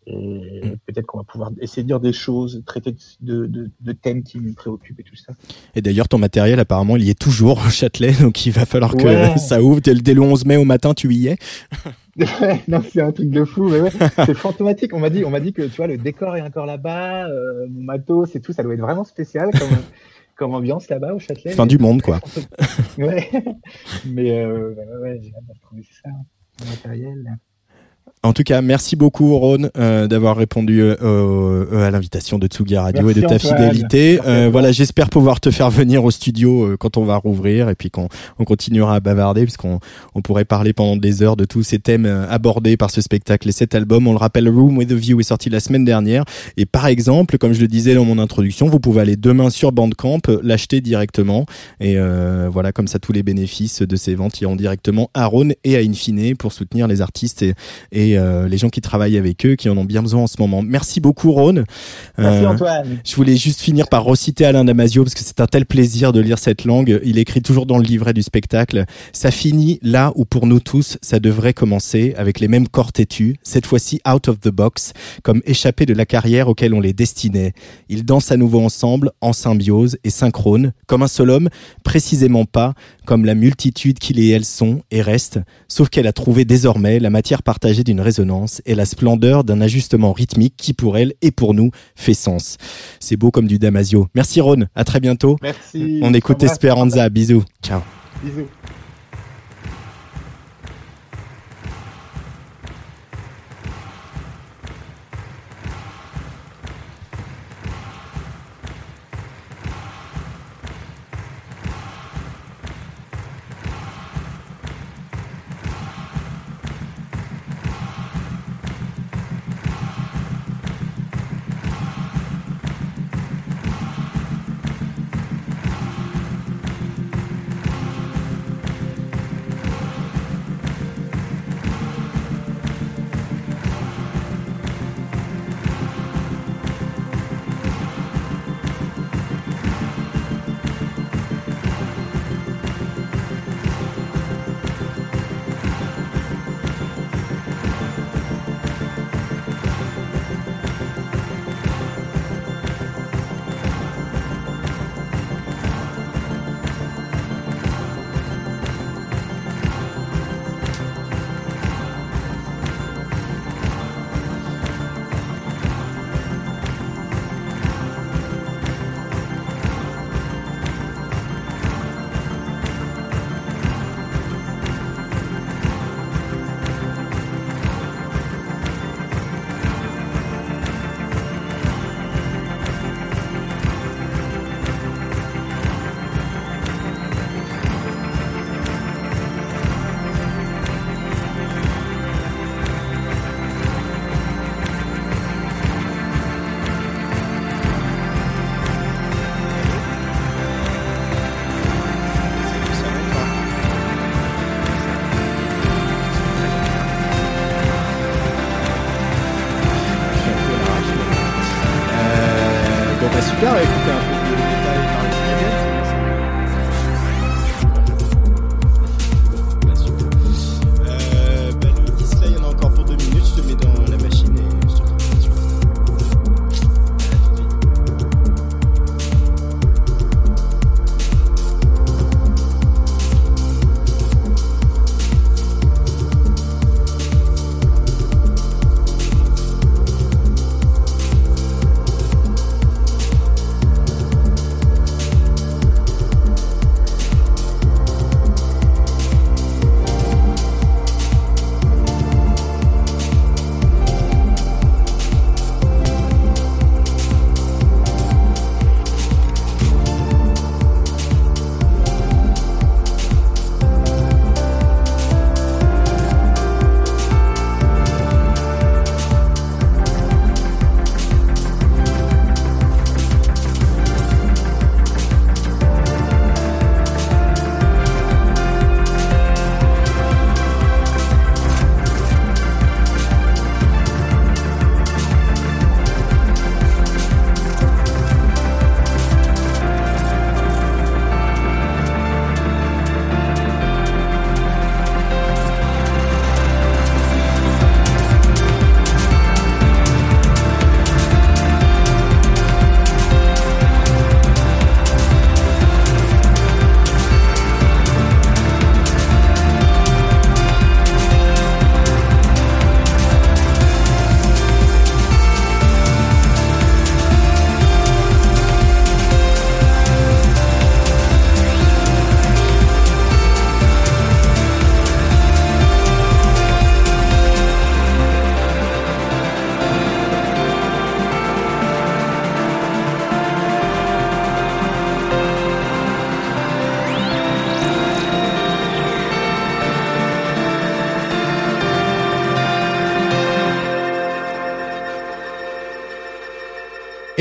et mm. peut-être qu'on va pouvoir essayer de dire des choses, traiter de, de, de, thèmes qui nous préoccupent et tout ça. Et d'ailleurs, ton matériel, apparemment, il y est toujours au Châtelet, donc il va falloir que ouais. ça ouvre. Dès, dès, le 11 mai au matin, tu y es. [LAUGHS] non, c'est un truc de fou, mais ouais, c'est fantomatique. On m'a dit, on m'a dit que tu vois, le décor est encore là-bas, euh, mon matos et tout, ça doit être vraiment spécial comme, [LAUGHS] comme ambiance là-bas au Châtelet. Fin du monde, quoi. ouais, [LAUGHS] mais euh, ouais, j'ai hâte de retrouver ça, le matériel. En tout cas, merci beaucoup Ron euh, d'avoir répondu euh, euh, à l'invitation de Tsugi Radio merci et de ta Antoine. fidélité. Euh, voilà, j'espère pouvoir te faire venir au studio euh, quand on va rouvrir et puis qu'on on continuera à bavarder puisqu'on on pourrait parler pendant des heures de tous ces thèmes euh, abordés par ce spectacle et cet album. On le rappelle, Room with a View est sorti la semaine dernière et par exemple, comme je le disais dans mon introduction, vous pouvez aller demain sur Bandcamp l'acheter directement et voilà comme ça tous les bénéfices de ces ventes iront directement à Ron et à Infine pour soutenir les artistes et, et euh, les gens qui travaillent avec eux, qui en ont bien besoin en ce moment. Merci beaucoup, Ron. Merci, euh, Antoine. Je voulais juste finir par reciter Alain Damasio parce que c'est un tel plaisir de lire cette langue. Il écrit toujours dans le livret du spectacle. Ça finit là où pour nous tous, ça devrait commencer avec les mêmes corps têtus, cette fois-ci out of the box, comme échappés de la carrière auquel on les destinait. Ils dansent à nouveau ensemble, en symbiose et synchrone, comme un seul homme, précisément pas comme la multitude qu'ils et elles sont et restent, sauf qu'elle a trouvé désormais la matière partagée d'une résonance et la splendeur d'un ajustement rythmique qui pour elle et pour nous fait sens. C'est beau comme du Damasio. Merci Ron, à très bientôt. Merci. On écoute Esperanza, bisous. Ciao. Bisous.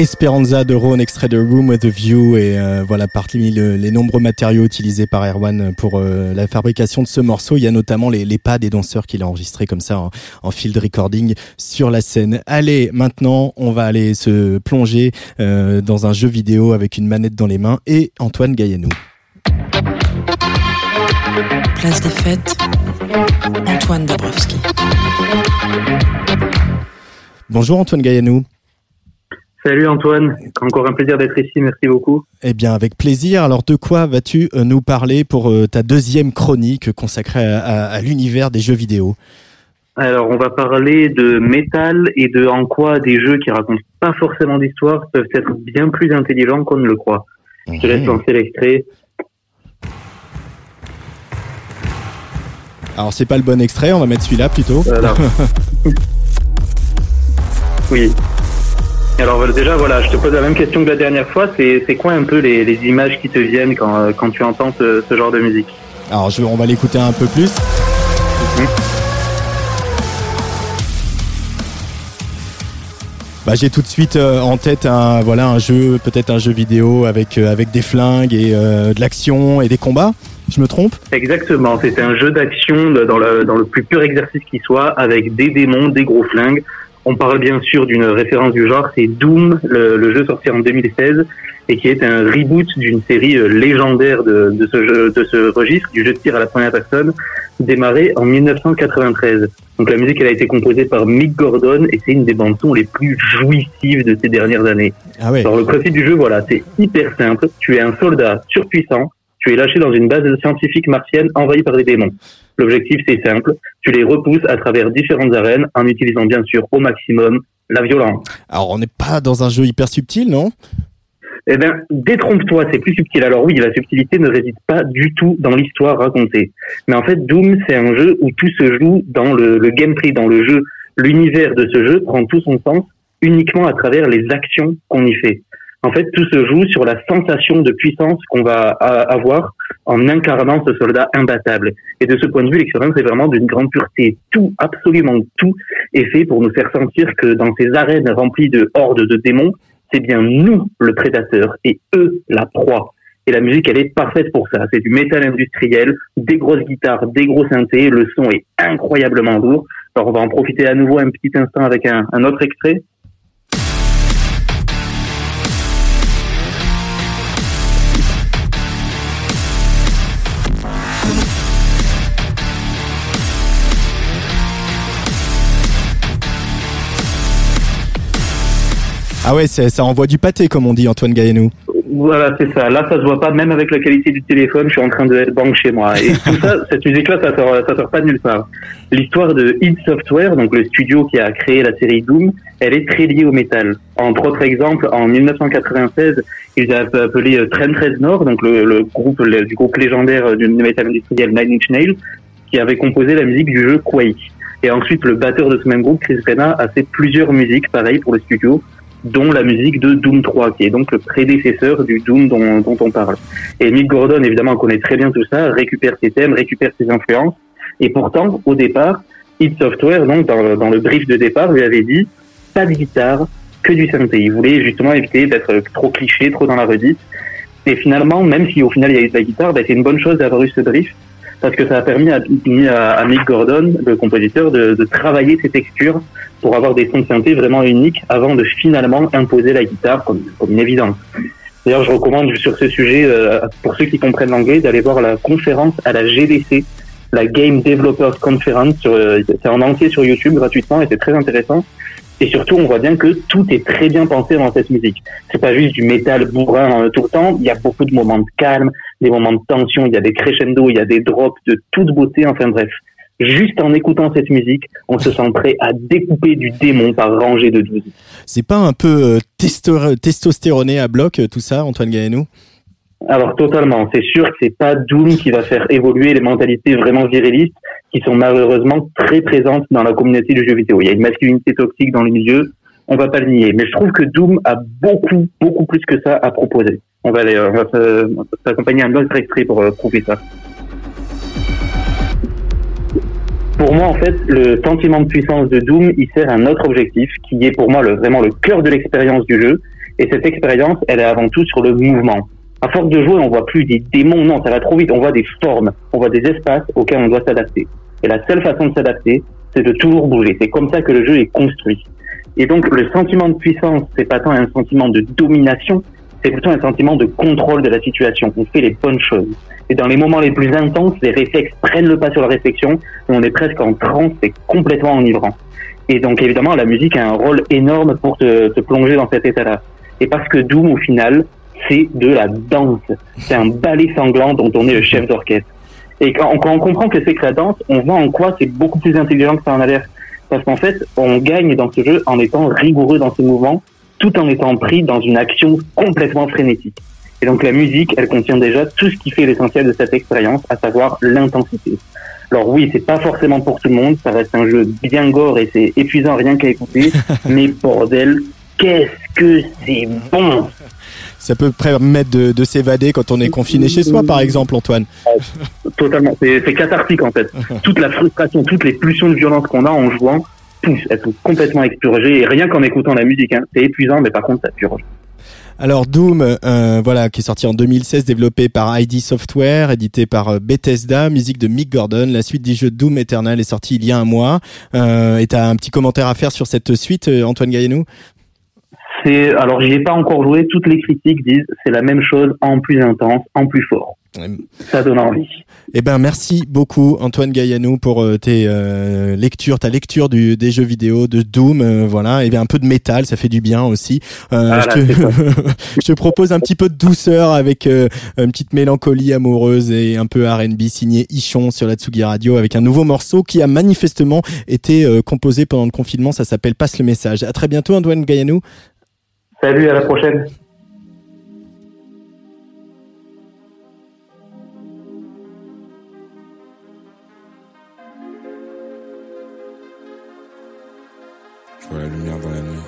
Esperanza de Rhône, extrait de Room with a View et euh, voilà parmi les nombreux matériaux utilisés par Erwan pour euh, la fabrication de ce morceau, il y a notamment les, les pas des danseurs qu'il a enregistrés comme ça en, field recording sur la scène. Allez, maintenant on va aller se plonger euh, dans un jeu vidéo avec une manette dans les mains et Antoine Gaillanou. Place des fêtes, Antoine Dabrowski. Bonjour Antoine Gaillanou. Salut Antoine, encore un plaisir d'être ici, merci beaucoup. Eh bien avec plaisir, alors de quoi vas-tu euh, nous parler pour euh, ta deuxième chronique consacrée à, l'univers des jeux vidéo? Alors, on va parler de métal et de en quoi des jeux qui racontent pas forcément d'histoire peuvent être bien plus intelligents qu'on ne le croit. Je te laisse lancer l'extrait. Alors, c'est pas le bon extrait, on va mettre celui-là plutôt. [LAUGHS] oui. Alors déjà, voilà, je te pose la même question que la dernière fois. C'est quoi un peu les, images qui te viennent quand, quand tu entends ce, genre de musique? Alors je, on va l'écouter un peu plus. Mhm. Bah, j'ai tout de suite euh, en tête un voilà un jeu peut-être un jeu vidéo avec euh, avec des flingues et euh, de l'action et des combats. Je me trompe? Exactement. C'était un jeu d'action dans le dans le plus pur exercice qui soit avec des démons, des gros flingues, on parle bien sûr d'une référence du genre, c'est Doom, le, jeu sorti en 2016 et qui est un reboot d'une série euh, légendaire de, ce jeu, de ce registre, du jeu de tir à la première personne, démarré en 1993. Donc la musique elle a été composée par Mick Gordon et c'est une des bandes son les plus jouissives de ces dernières années. Ah Alors le principe du jeu voilà, c'est hyper simple. Tu es un soldat surpuissant, tu es lâché dans une base scientifique martienne envahie par des démons. L'objectif, c'est simple. Tu les repousses à travers différentes arènes en utilisant bien sûr au maximum la violence. Alors, on n'est pas dans un jeu hyper subtil, non? Eh bien, détrompe-toi, c'est plus subtil. Alors oui, la subtilité ne réside pas du tout dans l'histoire racontée. Mais en fait, Doom, c'est un jeu où tout se joue dans le, le gameplay, dans le jeu. L'univers de ce jeu prend tout son sens uniquement à travers les actions qu'on y fait. En fait, tout se joue sur la sensation de puissance qu'on va avoir en incarnant ce soldat imbattable. Et de ce point de vue, l'expérience est vraiment d'une grande pureté. Tout, absolument tout, est fait pour nous faire sentir que dans ces arènes remplies de hordes de démons, c'est bien nous le prédateur et eux la proie. Et la musique, elle est parfaite pour ça. C'est du métal industriel, des grosses guitares, des gros synthés. Le son est incroyablement lourd. Alors, on va en profiter à nouveau un petit instant avec un, un autre extrait. Ah ouais, ça envoie du pâté, comme on dit, Antoine Gaillenou. Voilà, c'est ça. Là, ça se voit pas, même avec la qualité du téléphone, je suis en train de bang chez moi. Et [LAUGHS] tout ça, cette musique-là, ça sort, ça sort pas de nulle part. L'histoire de id Software, donc le studio qui a créé la série Doom, elle est très liée au métal. Entre autres exemples, en 1996, ils avaient appelé Trend 13 Nord, donc le, groupe du groupe légendaire du métal industriel Nine Inch Nails, qui avait composé la musique du jeu Quake. Et ensuite, le batteur de ce même groupe, Chris Rena, a fait plusieurs musiques, pareil, pour le studio, dont la musique de Doom 3, qui est donc le prédécesseur du Doom dont, dont on parle. Et Mick Gordon, évidemment, connaît très bien tout ça, récupère ses thèmes, récupère ses influences, et pourtant, au départ, id Software, donc dans, dans le brief de départ, lui avait dit pas de guitare, que du synthé. Il voulait justement éviter d'être trop cliché, trop dans la redite. Et finalement, même si au final il y a eu de la guitare, ben, c'est une bonne chose d'avoir eu ce brief, parce que ça a permis à, à, Mick Gordon, le compositeur, de, de, travailler ses textures pour avoir des sons de synthé vraiment uniques avant de finalement imposer la guitare comme, comme une évidence. D'ailleurs, je recommande sur ce sujet, euh, pour ceux qui comprennent l'anglais, d'aller voir la conférence à la GDC, la Game Developers Conference. Euh, c'est en entier sur YouTube gratuitement et c'est très intéressant. Et surtout, on voit bien que tout est très bien pensé dans cette musique. C'est pas juste du métal bourrin euh, tout le temps. Il y a beaucoup de moments de calme, des moments de tension. Il y a des crescendo, il y a des drops de toute beauté. Enfin bref, juste en écoutant cette musique, on se sent prêt à découper du démon par rangée de 12. C'est pas un peu euh, testostéroné à bloc euh, tout ça, Antoine Gaënou alors totalement, c'est sûr que c'est pas Doom qui va faire évoluer les mentalités vraiment virilistes qui sont malheureusement très présentes dans la communauté du jeu vidéo. Il y a une masculinité toxique dans le milieu, on va pas le nier, mais je trouve que Doom a beaucoup beaucoup plus que ça à proposer. On va aller, on va s'accompagner un autre extrait pour euh, prouver ça. Pour moi, en fait, le sentiment de puissance de Doom, il sert à un autre objectif, qui est pour moi vraiment le cœur de l'expérience du jeu, Et cette expérience, elle est avant tout sur le mouvement. À force de jouer, on voit plus des démons, non, ça va trop vite. On voit des formes, on voit des espaces auxquels on doit s'adapter. Et la seule façon de s'adapter, c'est de toujours bouger. C'est comme ça que le jeu est construit. Et donc, le sentiment de puissance, c'est pas tant un sentiment de domination, c'est plutôt un sentiment de contrôle de la situation. On fait les bonnes choses. Et dans les moments les plus intenses, les réflexes prennent le pas sur la réflexion, et on est presque en transe, c'est complètement enivrant. Et donc évidemment, la musique a un rôle énorme pour te, plonger dans cet état-là. Et parce que Doom, au final, c'est de la danse. C'est un ballet sanglant dont on est le chef d'orchestre. Et quand, on comprend que c'est que la danse, on voit en quoi c'est beaucoup plus intelligent que ça en a l'air. Parce qu'en fait, on gagne dans ce jeu en étant rigoureux dans ses mouvements, tout en étant pris dans une action complètement frénétique. Et donc la musique, elle contient déjà tout ce qui fait l'essentiel de cette expérience, à savoir l'intensité. Alors oui, c'est pas forcément pour tout le monde, ça reste un jeu bien gore et c'est épuisant rien qu'à écouter, [LAUGHS] mais bordel, qu'est-ce que c'est bon ça peut permettre de, de s'évader quand on est confiné chez soi, par exemple, Antoine. Totalement. C'est cathartique, en fait. [LAUGHS] Toute la frustration, toutes les pulsions de violence qu'on a en jouant, elles sont complètement expurgées. Et rien qu'en écoutant la musique, hein. c'est épuisant, mais par contre, ça purge. Alors Doom, euh, voilà, qui est sorti en 2016, développé par ID Software, édité par euh, Bethesda, musique de Mick Gordon. La suite du jeu Doom Eternal est sortie il y a un mois. Euh, et t'as un petit commentaire à faire sur cette suite, euh, Antoine Gaillenou? C'est alors j'y ai pas encore joué. Toutes les critiques disent c'est la même chose en plus intense, en plus fort. Ça donne envie. Eh ben merci beaucoup Antoine Gaillanou pour euh, tes euh, lectures, ta lecture du, des jeux vidéo de Doom, euh, voilà. Et bien un peu de métal, ça fait du bien aussi. je, te, [LAUGHS] je, te, propose un petit peu de douceur avec une petite mélancolie amoureuse et un peu R&B signé Ichon sur la Tsugi Radio avec un nouveau morceau qui a manifestement été composé pendant le confinement. Ça s'appelle Passe le message. À très bientôt Antoine Gaillanou. Salut, à la prochaine. Je vois la lumière dans la nuit.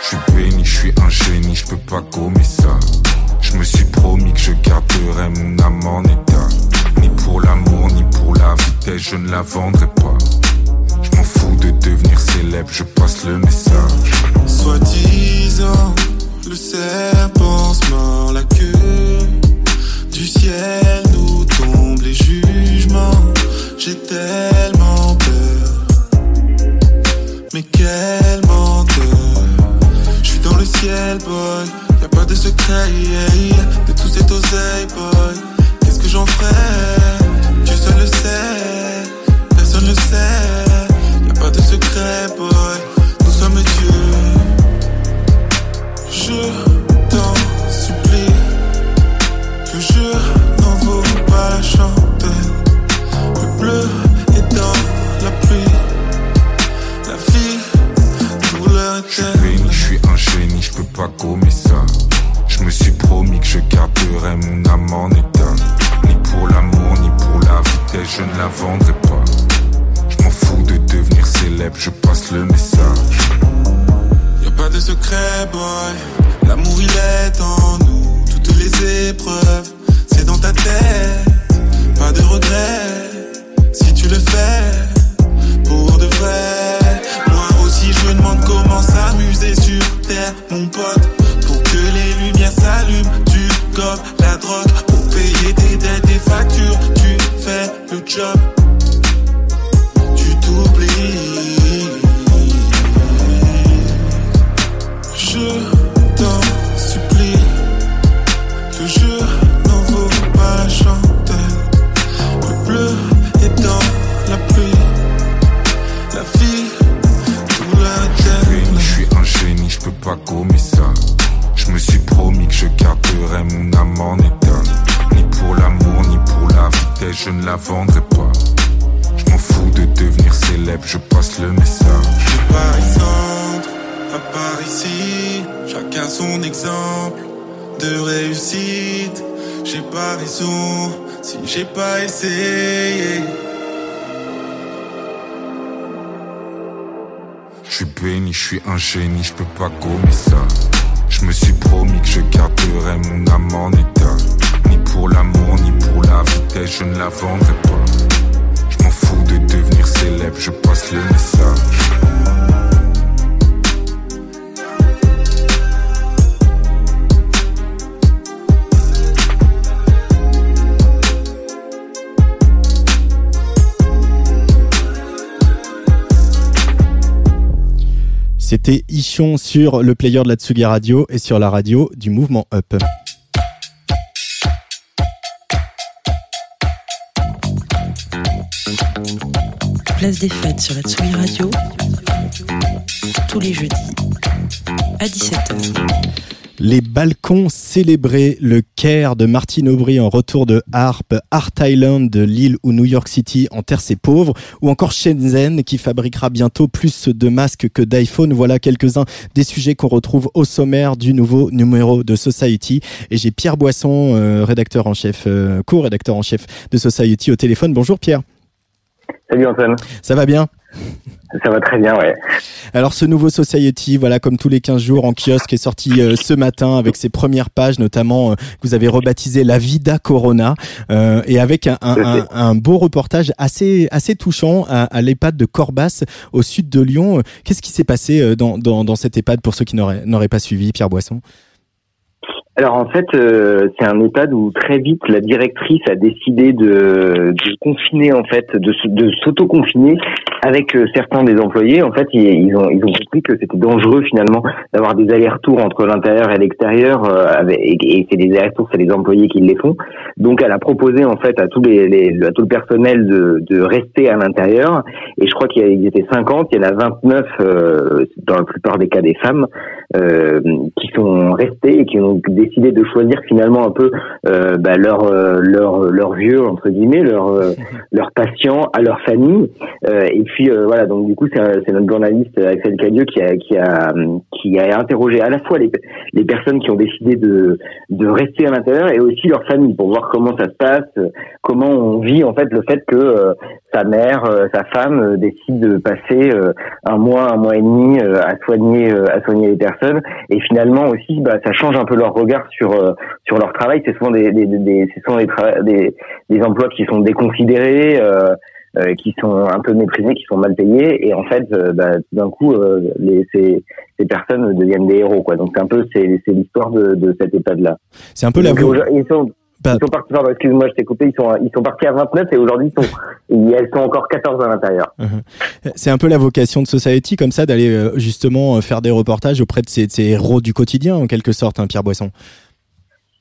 Je suis béni, je suis un génie, je peux pas gommer ça. Je me suis promis que je garderai mon âme en état. Ni pour l'amour, ni pour la vitesse, je ne la vendrai pas. Je m'en fous de devenir célèbre, je passe le message. Soi-disant, le serpent se mord la queue. Du ciel nous tombent les jugements. J'ai tellement peur. Mais quel menteur. Je suis dans le ciel, boy. Y a pas de secret, de tout cet oseille, boy. Qu'est-ce que j'en ferai Dieu seul le sait, personne le sait. Y a pas de secret, boy. Je t'en supplie, que je n'en vaut pas la chandelle. Le bleu est dans la pluie, la vie, douleur béni, je suis un génie, je peux pas gommer ça. Je me suis promis que je garderai mon âme en état. Ni pour l'amour, ni pour la vitesse, je ne la vendrai pas. Je m'en fous de devenir célèbre, je passe le message. Secret, boy. L'amour il est en nous. Toutes les épreuves, c'est dans ta tête. Pas de regret si tu le fais pour de vrai. Moi aussi, je demande comment s'amuser sur terre, mon pote. Pour que les lumières s'allument, tu gobes la drogue. Pour payer tes suis un génie, je peux pas gommer ça. Je me suis promis que je garderai mon âme en état. Ni pour l'amour, ni pour la vitesse, je ne la vendrai pas. Je m'en fous de devenir célèbre, je passe le message. C'était Ichon sur le player de la Tsugi Radio et sur la radio du mouvement Up. Place des fêtes sur la Tsugi Radio tous les jeudis à 17h. Les balcons célébraient le Caire de Martine Aubry en retour de harpe, Art Island de Lille ou New York City en terre c'est pauvre, ou encore Shenzhen qui fabriquera bientôt plus de masques que d'iPhone. Voilà quelques-uns des sujets qu'on retrouve au sommaire du nouveau numéro de Society. Et j'ai Pierre Boisson, euh, rédacteur en chef, euh, co-rédacteur en chef de Society au téléphone. Bonjour Pierre. Salut Antoine. Ça va bien? Ça va très bien, ouais. Alors ce nouveau Society, voilà, comme tous les 15 jours en kiosque, est sorti euh, ce matin avec ses premières pages, notamment euh, que vous avez rebaptisé La Vida Corona, euh, et avec un, un, un, beau reportage assez assez touchant à, à l'EHPAD de Corbas au sud de Lyon. Qu'est-ce qui s'est passé dans, dans, dans cette EHPAD pour ceux qui n'auraient pas suivi, Pierre Boisson? Alors en fait, euh, c'est un EHPAD où très vite la directrice a décidé de, de confiner en fait, de, s'auto-confiner avec euh, certains des employés. En fait, ils, ont ils ont compris que c'était dangereux finalement d'avoir des allers-retours entre l'intérieur et l'extérieur, euh, et, c'est des allers-retours, c'est les employés qui les font. Donc elle a proposé en fait à tous les, les à tout le personnel de, de rester à l'intérieur. Et je crois qu'il y étaient 50, il y en a 29 dans la plupart des cas des femmes qui sont restées et qui ont décidé de choisir finalement un peu euh, bah, leur euh, leur leur vieux entre guillemets, leur euh, [LAUGHS] leur patient à leur famille. Euh, et puis voilà, donc du coup c'est c'est notre journaliste Axel Cadieux qui a qui a qui a interrogé à la fois les les personnes qui ont décidé de de rester à l'intérieur et aussi leur famille pour voir comment ça se passe, comment on vit en fait le fait que sa mère, sa femme décide de passer un mois, un mois et demi à soigner à soigner les personnes et finalement aussi bah ça change un peu leur regard sur euh, sur leur travail. C'est souvent des des des, des, des, emplois qui sont déconsidérés. Euh, euh, qui sont un peu méprisés, qui sont mal payés, et en fait, bah, d'un coup, les, ces, ces, personnes deviennent des héros, quoi. Donc c'est un peu c'est, c'est l'histoire de, de cette étape-là. C'est un peu la. Ils ils sont partis, pardon, excuse-moi, je t'ai coupé, ils sont, ils sont partis à 29 et aujourd'hui, ils sont, elles sont encore 14 à l'intérieur. Uh-huh. C'est un peu la vocation de Society, comme ça, d'aller justement faire des reportages auprès de ces, ces héros du quotidien, en quelque sorte, hein, Pierre Boisson.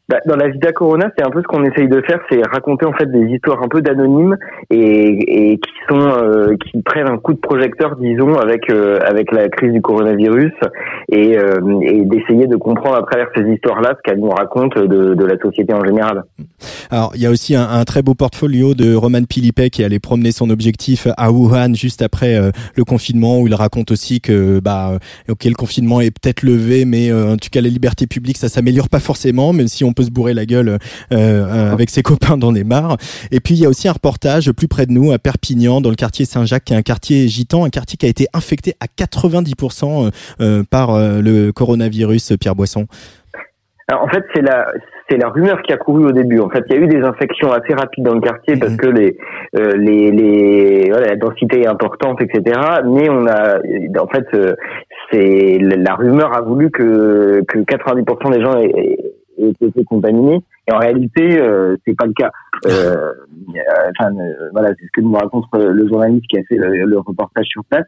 Bah, dans la Vida Corona, c'est un peu ce qu'on essaye de faire, c'est raconter en fait des histoires un peu d'anonymes et, et, qui sont euh, qui prennent un coup de projecteur, disons, avec euh, avec la crise du coronavirus et, euh, et d'essayer de comprendre à travers ces histoires-là ce qu'elles nous racontent de, de, la société en général. Alors, il y a aussi un, un, très beau portfolio de Roman Pilipek qui allait promener son objectif à Wuhan juste après le confinement, où il raconte aussi que bah ok le confinement est peut-être levé, mais en tout cas la liberté publique ça s'améliore pas forcément, même si on peut se bourrer la gueule euh, euh, avec ses copains dans les mares. Et puis il y a aussi un reportage plus près de nous à Perpignan, dans le quartier Saint-Jacques, qui est un quartier gitan, un quartier qui a été infecté à 90% euh, par le coronavirus. Pierre Boisson. en fait, c'est la c'est la rumeur qui a couru au début. En fait, il y a eu des infections assez rapides dans le quartier parce mhm. que les les les voilà, la densité est importante, etc. Mais on a en fait c'est la rumeur a voulu que que 90% des gens aient, contaminés. Et en réalité, euh, c'est pas le cas. Euh, enfin, euh, voilà, c'est ce que nous raconte le journaliste qui a fait le, reportage sur place.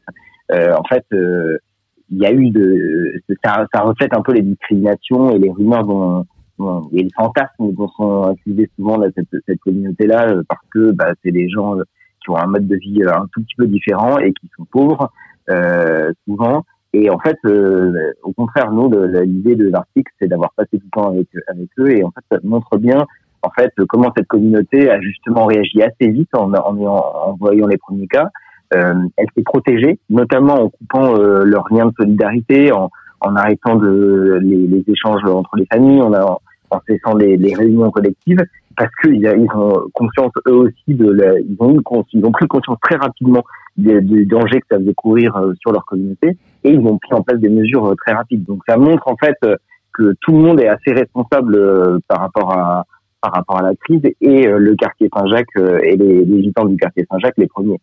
Euh, en fait, il y a eu de, ça, reflète un peu les discriminations et les rumeurs dont, et les fantasmes dont sont accusés souvent là, cette, cette communauté-là, parce que bah, c'est des gens qui ont un mode de vie un tout petit peu différent et qui sont pauvres souvent et en fait, euh, au contraire, nous, l'idée de l'article, c'est d'avoir passé du temps avec, eux. Et en fait, ça montre bien, en fait, comment cette communauté a justement réagi assez vite en, en, voyant les premiers cas. Euh, elle s'est protégée, notamment en coupant euh, leurs liens de solidarité, en, en arrêtant de, les, les, échanges entre les familles, en, en cessant les, les réunions collectives, parce qu'ils ils ont conscience eux aussi de, la, ils ont ils ont pris conscience très rapidement du danger que ça faisait courir euh, sur leur communauté et ils ont pris en place des mesures euh, très rapides. Donc ça montre en fait euh, que tout le monde est assez responsable par rapport à par rapport à la crise et le quartier Saint-Jacques et les, les du quartier Saint-Jacques les premiers.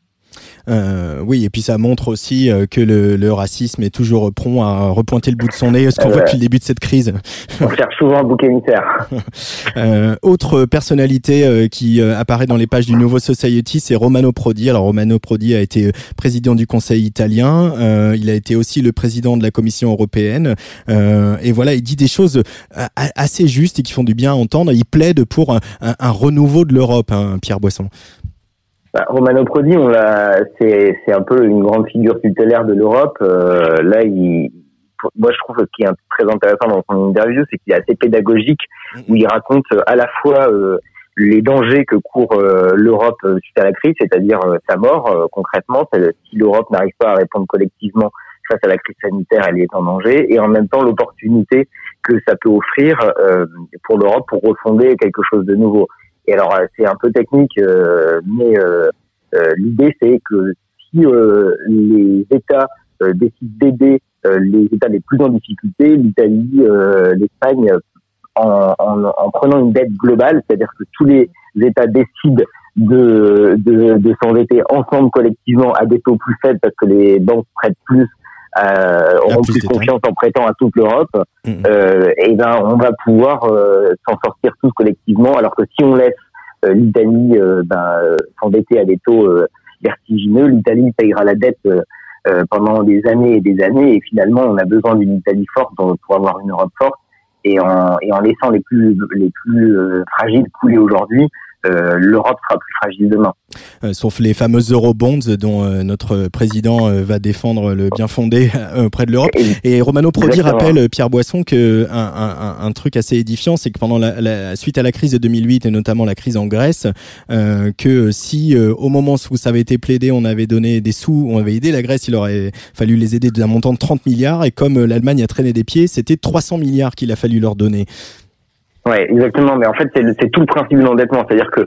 Euh, oui, et puis ça montre aussi euh, que le, le, racisme est toujours prompt à repointer le bout de son nez, ce qu'on voit depuis le début de cette crise. On cherche souvent un bouc émissaire. [LAUGHS] euh, autre personnalité euh, qui apparaît dans les pages du Nouveau Society, c'est Romano Prodi. Alors Romano Prodi a été président du Conseil italien, il a été aussi le président de la Commission européenne, et voilà, il dit des choses assez justes et qui font du bien à entendre. Il plaide pour un, un, renouveau de l'Europe, hein, Pierre Boisson. Bah, Romano Prodi, on l'a, c'est, c'est un peu une grande figure tutélaire de l'Europe. Euh, là, il, moi, je trouve ce qui est très intéressant dans son interview, c'est qu'il est assez pédagogique, mm-hmm. où il raconte à la fois euh, les dangers que court euh, l'Europe suite à la crise, c'est-à-dire sa mort concrètement. Si l'Europe n'arrive pas à répondre collectivement face à la crise sanitaire, elle est en danger, et en même temps l'opportunité que ça peut offrir pour l'Europe pour refonder quelque chose de nouveau. Et alors, euh, c'est un peu technique, euh, mais euh, l'idée, c'est que si les États décident d'aider les États les plus en difficulté, l'Italie, l'Espagne, en, en, en, prenant une dette globale, c'est-à-dire que tous les États décident de, de, de s'endetter ensemble collectivement à des taux plus faibles parce que les banques prêtent plus euh, auront plus, confiance en prêtant à toute l'Europe, euh, et ben on va pouvoir euh, s'en sortir tous collectivement. Alors que si on laisse euh, l'Italie euh, ben, s'endetter à des taux vertigineux, l'Italie payera la dette pendant des années et des années, et finalement on a besoin d'une Italie forte pour avoir une Europe forte. Et en, et en laissant les plus les plus fragiles couler aujourd'hui, euh, l'Europe sera plus fragile demain. Euh, sauf les fameuses eurobonds dont euh, notre président va défendre le bien fondé [LAUGHS] auprès de l'Europe. Et Romano Prodi rappelle, Pierre Boisson, que un, un, un, truc assez édifiant, c'est que pendant la, la, suite à la crise de 2008 et notamment la crise en Grèce, que si au moment où ça avait été plaidé, on avait donné des sous, on avait aidé la Grèce, il aurait fallu les aider d'un montant de 30 milliards. Et comme l'Allemagne a traîné des pieds, c'était 300 milliards qu'il a fallu leur donner. Ouais, exactement. Mais en fait, c'est tout le principe de l'endettement. C'est-à-dire que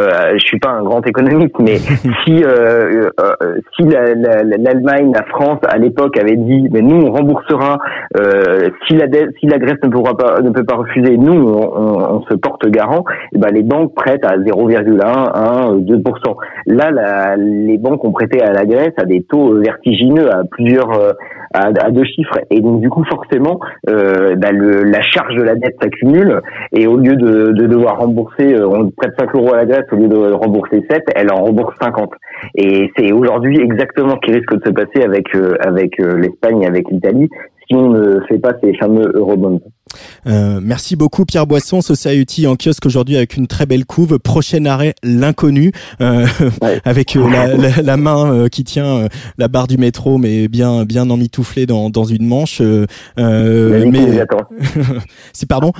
euh, je suis pas un grand économiste, mais [LAUGHS] si euh, euh, si l'Allemagne, la, France à l'époque avait dit, mais nous on remboursera euh, si la si la Grèce ne pourra pas ne peut pas refuser, nous on, on, se porte garant. Et eh ben les banques prêtent à 0,1, 1, 2% Là, la, les banques ont prêté à la Grèce à des taux vertigineux, à plusieurs euh, à, à deux chiffres. Et donc du coup, forcément, euh, bah, le, la charge de la dette s'accumule et au lieu de, de devoir rembourser, euh, on prête 5 euros à la Grèce, au lieu de rembourser 7, elle en rembourse 50. Et c'est aujourd'hui exactement ce qui risque de se passer avec, euh, avec euh, l'Espagne avec l'Italie si on ne fait pas ces fameux eurobonds. Euh, merci beaucoup Pierre Boisson, Society en kiosque aujourd'hui avec une très belle couve. Prochain arrêt, l'inconnu, euh, [LAUGHS] avec euh, la, la, la, main euh, qui tient la barre du métro, mais bien bien emmitouflée dans, dans une manche. mais [LAUGHS] c'est pardon?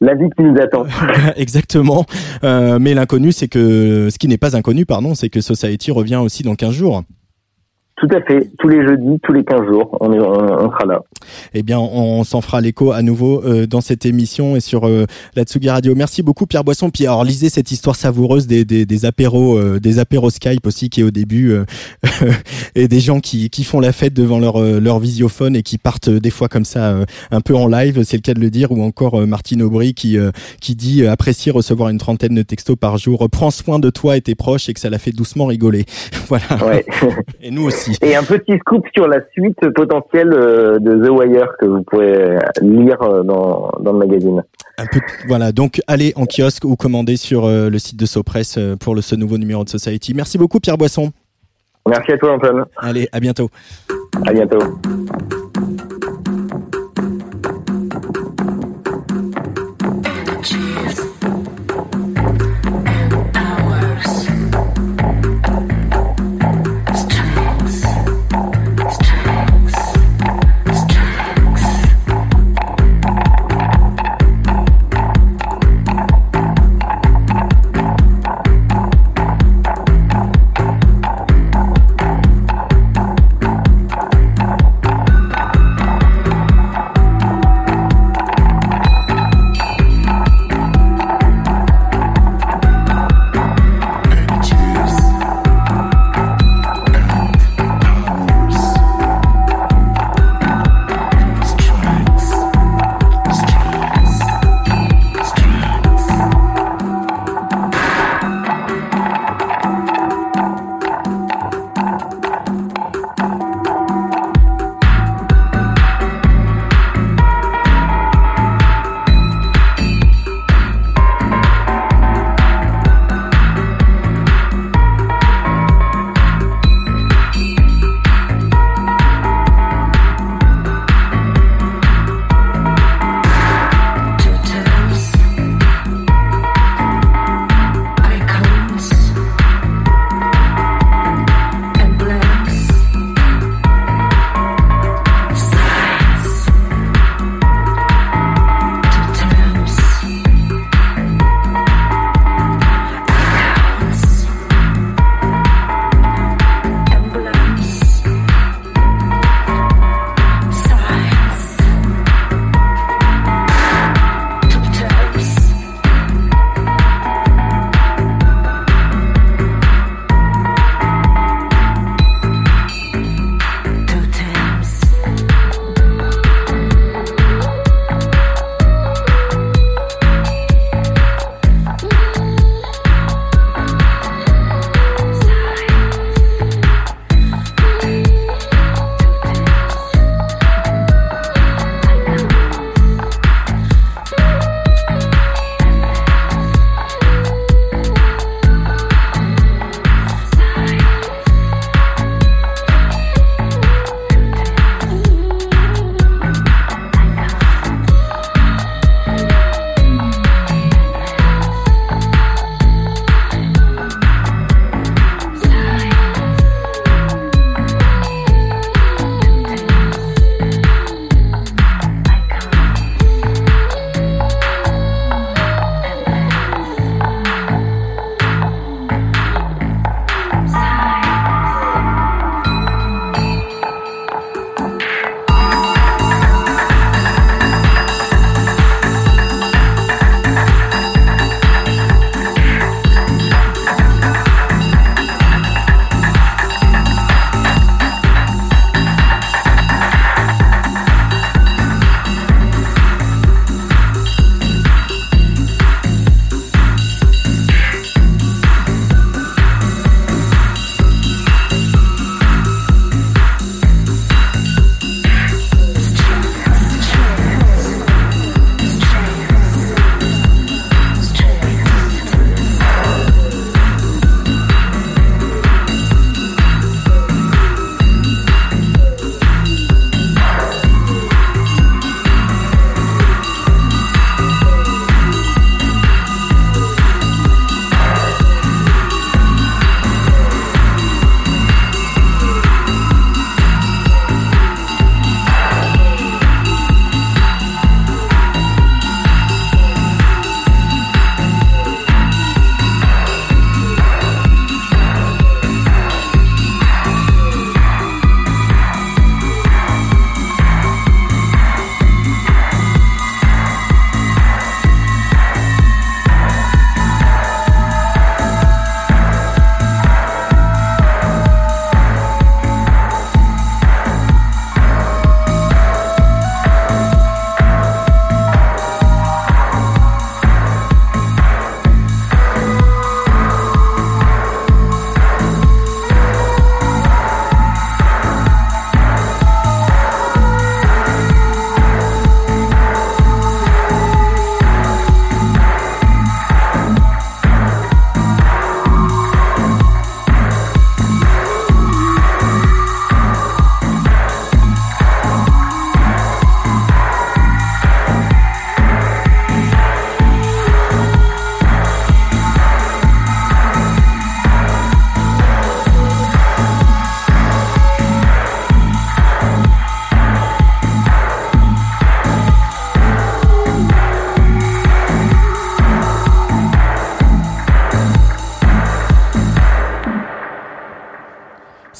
La vie qui nous attend. [LAUGHS] Exactement. mais l'inconnu, c'est que ce qui n'est pas inconnu, pardon, c'est que Society revient aussi dans 15 jours. Tout à fait. Tous les jeudis, tous les 15 jours, on, est, on, sera là. Eh bien, on, s'en fera l'écho à nouveau euh, dans cette émission et sur euh, la Tsugi Radio. Merci beaucoup, Pierre Boisson. Puis, alors, lisez cette histoire savoureuse des, des, des apéros, euh, des apéros Skype aussi, qui est au début, euh, [LAUGHS] et des gens qui, qui font la fête devant leur, leur visiophone et qui partent des fois comme ça, un peu en live, c'est le cas de le dire, ou encore Martine Aubry qui, qui dit apprécier recevoir une trentaine de textos par jour. Prends soin de toi et tes proches et que ça l'a fait doucement rigoler. [LAUGHS] voilà. Ouais. et nous aussi. Et un petit scoop sur la suite potentielle euh, de The Wire que vous pouvez lire euh, dans, dans le magazine. Un peu, voilà, donc allez en kiosque ou commandez sur euh, le site de Sopress pour le, ce nouveau numéro de Society. Merci beaucoup Pierre Boisson. Merci à toi Antoine. Allez, à bientôt. À bientôt.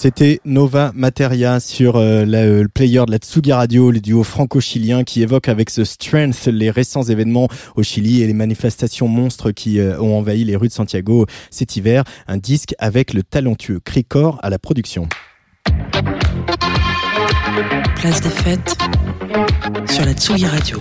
C'était Nova Materia sur euh, euh, le player de la Tsugi Radio, le duo franco-chilien qui évoque avec ce strength les récents événements au Chili et les manifestations monstres qui euh, ont envahi les rues de Santiago cet hiver. Un disque avec le talentueux Cricor à la production. Place des fêtes sur la Tsugi Radio.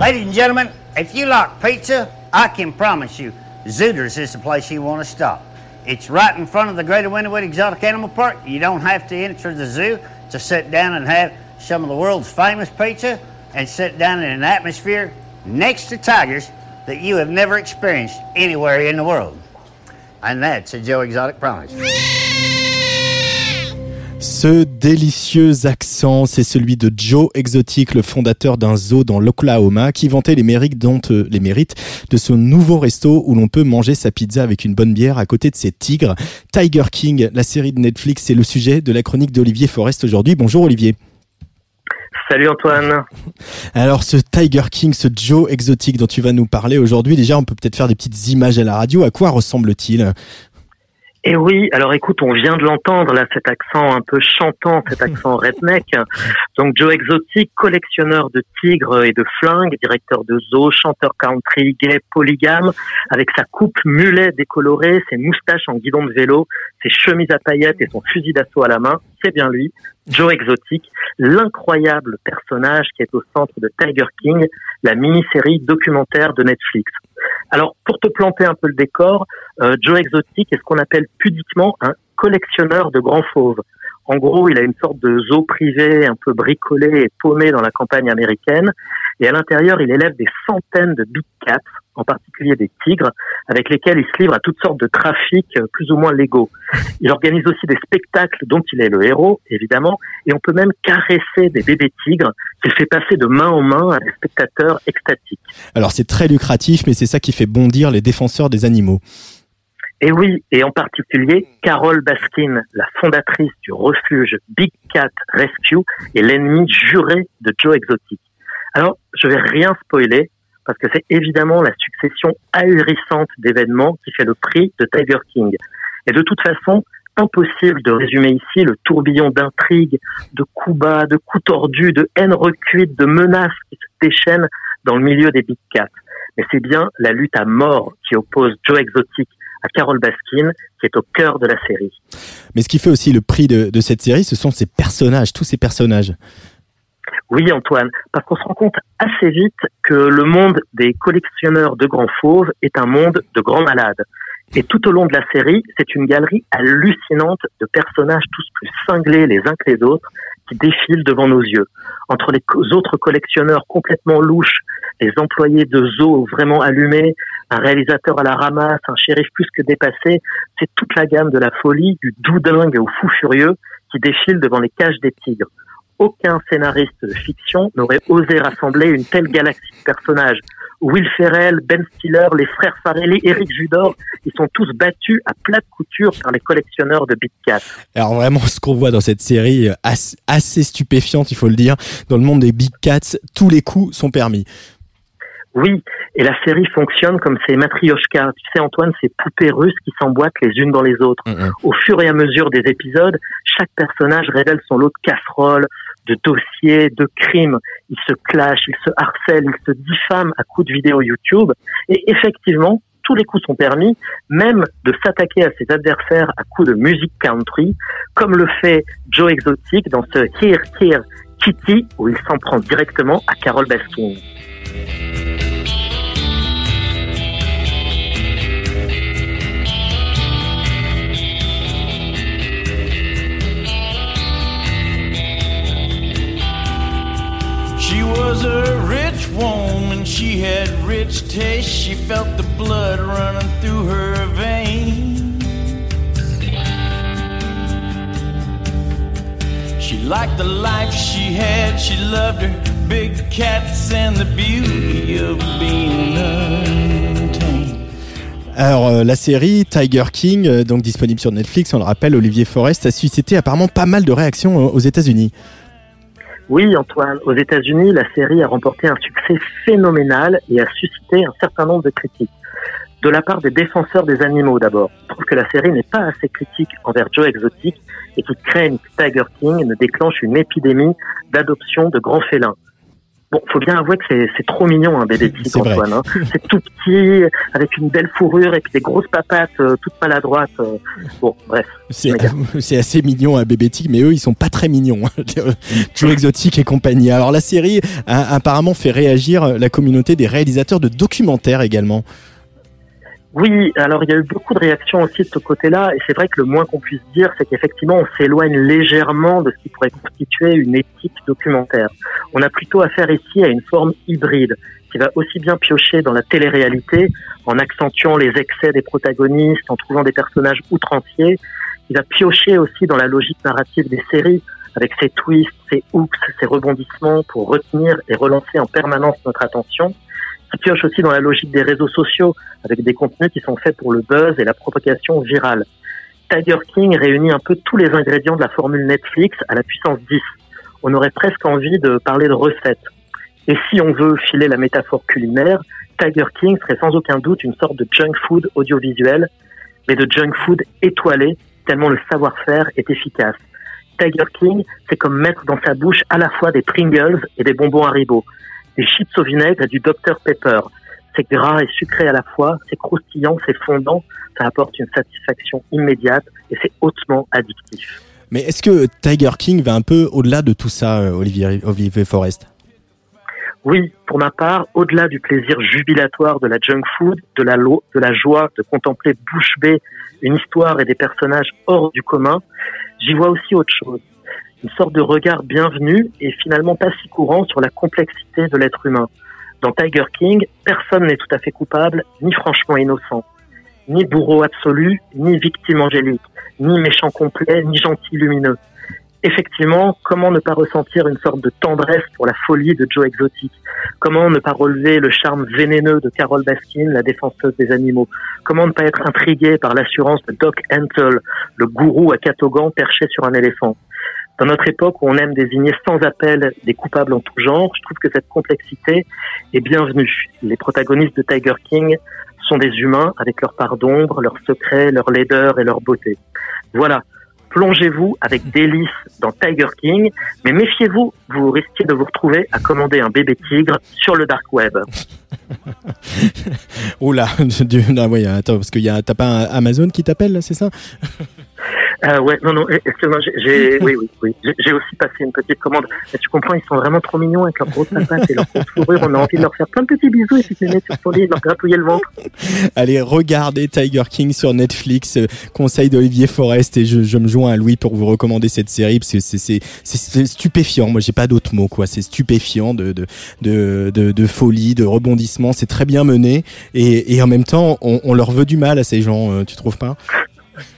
Ladies and gentlemen, if you like pizza, I can promise you, Zooters is the place you want to stop. It's right in front of the Greater Winterwood Exotic Animal Park. You don't have to enter the zoo to sit down and have some of the world's famous pizza and sit down in an atmosphere next to tigers that you have never experienced anywhere in the world. And that's a Joe Exotic promise. Ce délicieux accent, c'est celui de Joe Exotic, le fondateur d'un zoo dans l'Oklahoma, qui vantait les mérites, dont, euh, les mérites de ce nouveau resto où l'on peut manger sa pizza avec une bonne bière à côté de ses tigres. Tiger King, la série de Netflix, c'est le sujet de la chronique d'Olivier Forest aujourd'hui. Bonjour Olivier. Salut Antoine. [LAUGHS] Alors ce Tiger King, ce Joe Exotic dont tu vas nous parler aujourd'hui, déjà on peut peut-être faire des petites images à la radio. À quoi ressemble-t-il? Et oui, alors écoute, on vient de l'entendre là, cet accent un peu chantant, cet [LAUGHS] accent redneck. Donc Joe Exotic, collectionneur de tigres et de flingues, directeur de zoo, chanteur country, gay, polygame, avec sa coupe mulet décolorée, ses moustaches en guidon de vélo, ses chemises à paillettes et son fusil d'assaut à la main, c'est bien lui, Joe Exotic, l'incroyable personnage qui est au centre de Tiger King, la mini-série documentaire de Netflix. Alors, pour te planter un peu le décor, euh, Joe Exotic est ce qu'on appelle pudiquement un collectionneur de grands fauves. En gros, il a une sorte de zoo privé un peu bricolé et paumé dans la campagne américaine. Et à l'intérieur, il élève des centaines de big cats, en particulier des tigres, avec lesquels il se livre à toutes sortes de trafics euh, plus ou moins légaux. Il organise aussi des spectacles dont il est le héros, évidemment, et on peut même caresser des bébés tigres qu'il fait passer de main en main à des spectateurs extatiques. Alors c'est très lucratif, mais c'est ça qui fait bondir les défenseurs des animaux. Et oui, et en particulier Carole Baskin, la fondatrice du refuge Big Cat Rescue et l'ennemi juré de Joe Exotic. Alors, je vais rien spoiler parce que c'est évidemment la succession ahurissante d'événements qui fait le prix de Tiger King. Et de toute façon, impossible de résumer ici le tourbillon d'intrigues, de coups bas, de coups tordus, de haine recuite, de menaces qui se déchaînent dans le milieu des Big Cats. Mais c'est bien la lutte à mort qui oppose Joe Exotic à Carole Baskin, qui est au cœur de la série. Mais ce qui fait aussi le prix de, de cette série, ce sont ces personnages, tous ces personnages. Oui, Antoine, parce qu'on se rend compte assez vite que le monde des collectionneurs de grands fauves est un monde de grands malades. Et tout au long de la série, c'est une galerie hallucinante de personnages tous plus cinglés les uns que les autres qui défilent devant nos yeux. Entre les autres collectionneurs complètement louches, les employés de zoo vraiment allumés, un réalisateur à la ramasse, un shérif plus que dépassé, c'est toute la gamme de la folie, du doudingue au fou furieux qui défile devant les cages des tigres aucun scénariste de fiction n'aurait osé rassembler une telle galaxie de personnages. Will Ferrell, Ben Stiller, les frères Farrelly, Eric Judor, ils sont tous battus à plate couture par les collectionneurs de Big Cat. Alors vraiment, ce qu'on voit dans cette série, euh, assez stupéfiante, il faut le dire, dans le monde des Big Cats, tous les coups sont permis. Oui, et la série fonctionne comme ces matrioshkas. Tu sais, Antoine, ces poupées russes qui s'emboîtent les unes dans les autres. Au fur et à mesure des épisodes, chaque personnage révèle son lot de casseroles, de dossiers, de crimes. Ils se clashent, ils se harcèlent, ils se diffament à coups de vidéos YouTube. Et effectivement, tous les coups sont permis, même de s'attaquer à ses adversaires à coups de musique country, comme le fait Joe Exotic dans ce Here, Here, Kitty, où il s'en prend directement à Carol Baskin. She was a rich woman, she had rich taste, she felt the blood running through her veins. She liked the life she had, she loved her big cats and the beauty of being untamed. Alors euh, la série Tiger King, euh, donc disponible sur Netflix, on le rappelle, Olivier Forest a suscité apparemment pas mal de réactions euh, aux États-Unis. Oui, Antoine, aux États-Unis, la série a remporté un succès phénoménal et a suscité un certain nombre de critiques. de la part des défenseurs des animaux d'abord. Trouve que la série n'est pas assez critique envers Joe Exotic et qui craignent que Tiger King ne déclenche une épidémie d'adoption de grands félins. Bon, faut bien avouer que c'est trop mignon un bébé tigre, Antoine. Hein. C'est tout petit, avec une belle fourrure et puis des grosses papates euh, toutes maladroites. Euh. Bon, bref. C'est [LAUGHS] assez mignon un bébé tigre, mais eux ils sont pas très mignons. Hein. [LAUGHS] Joe Exotic et compagnie. Alors la série a apparemment fait réagir la communauté des réalisateurs de documentaires également. Oui, alors il y a eu beaucoup de réactions aussi de ce côté-là, et c'est vrai que le moins qu'on puisse dire, c'est qu'effectivement on s'éloigne légèrement de ce qui pourrait constituer une éthique documentaire. On a plutôt affaire ici à une forme hybride, qui va aussi bien piocher dans la télé-réalité, en accentuant les excès des protagonistes, en trouvant des personnages outranciers, qui va piocher aussi dans la logique narrative des séries, avec ses twists, ses hooks, ses rebondissements pour retenir et relancer en permanence notre attention pioche aussi dans la logique des réseaux sociaux, avec des contenus qui sont faits pour le buzz et la propagation virale. Tiger King réunit un peu tous les ingrédients de la formule Netflix à la puissance 10. On aurait presque envie de parler de recettes. Et si on veut filer la métaphore culinaire, Tiger King serait sans aucun doute une sorte de junk food audiovisuel, mais de junk food étoilé, tellement le savoir-faire est efficace. Tiger King, c'est comme mettre dans sa bouche à la fois des Pringles et des bonbons Haribo des chips au vinaigre et du Dr Pepper. C'est gras et sucré à la fois, c'est croustillant, c'est fondant, ça apporte une satisfaction immédiate et c'est hautement addictif. Mais est-ce que Tiger King va un peu au-delà de tout ça, euh, Olivier, Olivier Forest? Oui, pour ma part, au-delà du plaisir jubilatoire de la junk food, de la, de la joie de contempler bouche bée une histoire et des personnages hors du commun, j'y vois aussi autre chose une sorte de regard bienvenu et finalement pas si courant sur la complexité de l'être humain. Dans Tiger King, personne n'est tout à fait coupable, ni franchement innocent, ni bourreau absolu, ni victime angélique, ni méchant complet, ni gentil lumineux. Effectivement, comment ne pas ressentir une sorte de tendresse pour la folie de Joe Exotic? Comment ne pas relever le charme vénéneux de Carol Baskin, la défenseuse des animaux? Comment ne pas être intrigué par l'assurance de Doc Antle, le gourou à catogan perché sur un éléphant? Dans notre époque où on aime désigner sans appel des coupables en tout genre, je trouve que cette complexité est bienvenue. Les protagonistes de Tiger King sont des humains avec leur part d'ombre, leurs secrets, leur laideur et leur beauté. Voilà. Plongez-vous avec délice dans Tiger King, mais méfiez-vous, vous risquez de vous retrouver à commander un bébé tigre sur le dark web. [LAUGHS] Oula, [LAUGHS] non, oui, attends, parce qu'il y a, t'as pas un Amazon qui t'appelle, c'est ça? [LAUGHS] euh, ouais, non, non, excuse-moi, j'ai, [LAUGHS] oui, oui, oui, j'ai aussi passé une petite commande. Mais tu comprends, ils sont vraiment trop mignons avec leur grosse patate et leur grosse fourrure. On a envie de leur faire plein de petits bisous et puis de les mettre sur son lit et de leur gratouiller le ventre. [LAUGHS] Allez, regardez Tiger King sur Netflix. Euh, conseil d'Olivier Forest et je, je, me joins à Louis pour vous recommander cette série parce que c'est, stupéfiant. Moi, j'ai pas d'autres mots, quoi. C'est stupéfiant de, de, de, de, de folie, de rebondissement. C'est très bien mené et, et en même temps, on, on leur veut du mal à ces gens, euh, tu trouves pas?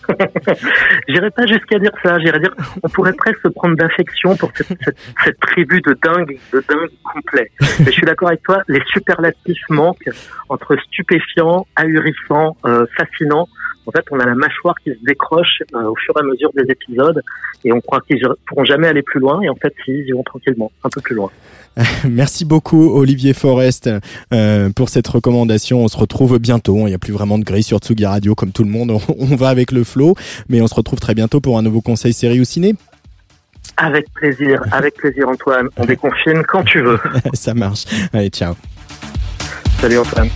[LAUGHS] J'irais pas jusqu'à dire ça. J'irais dire, on pourrait presque se prendre d'affection pour cette, tribu de dingue, de dingue complet. Mais je suis d'accord avec toi. Les superlatifs manquent entre stupéfiant, ahurissant, euh, fascinant. En fait, on a la mâchoire qui se décroche euh, au fur et à mesure des épisodes et on croit qu'ils pourront jamais aller plus loin. Et en fait, ils iront tranquillement, un peu plus loin. [LAUGHS] Merci beaucoup Olivier Forest euh, pour cette recommandation. On se retrouve bientôt. Il n'y a plus vraiment de grille sur Tsugi Radio comme tout le monde. [LAUGHS] On, va avec le flow, mais on se retrouve très bientôt pour un nouveau conseil série ou ciné. Avec plaisir, [LAUGHS] avec plaisir Antoine. On déconfine quand tu veux. Ça marche. Allez, ciao. Salut Antoine.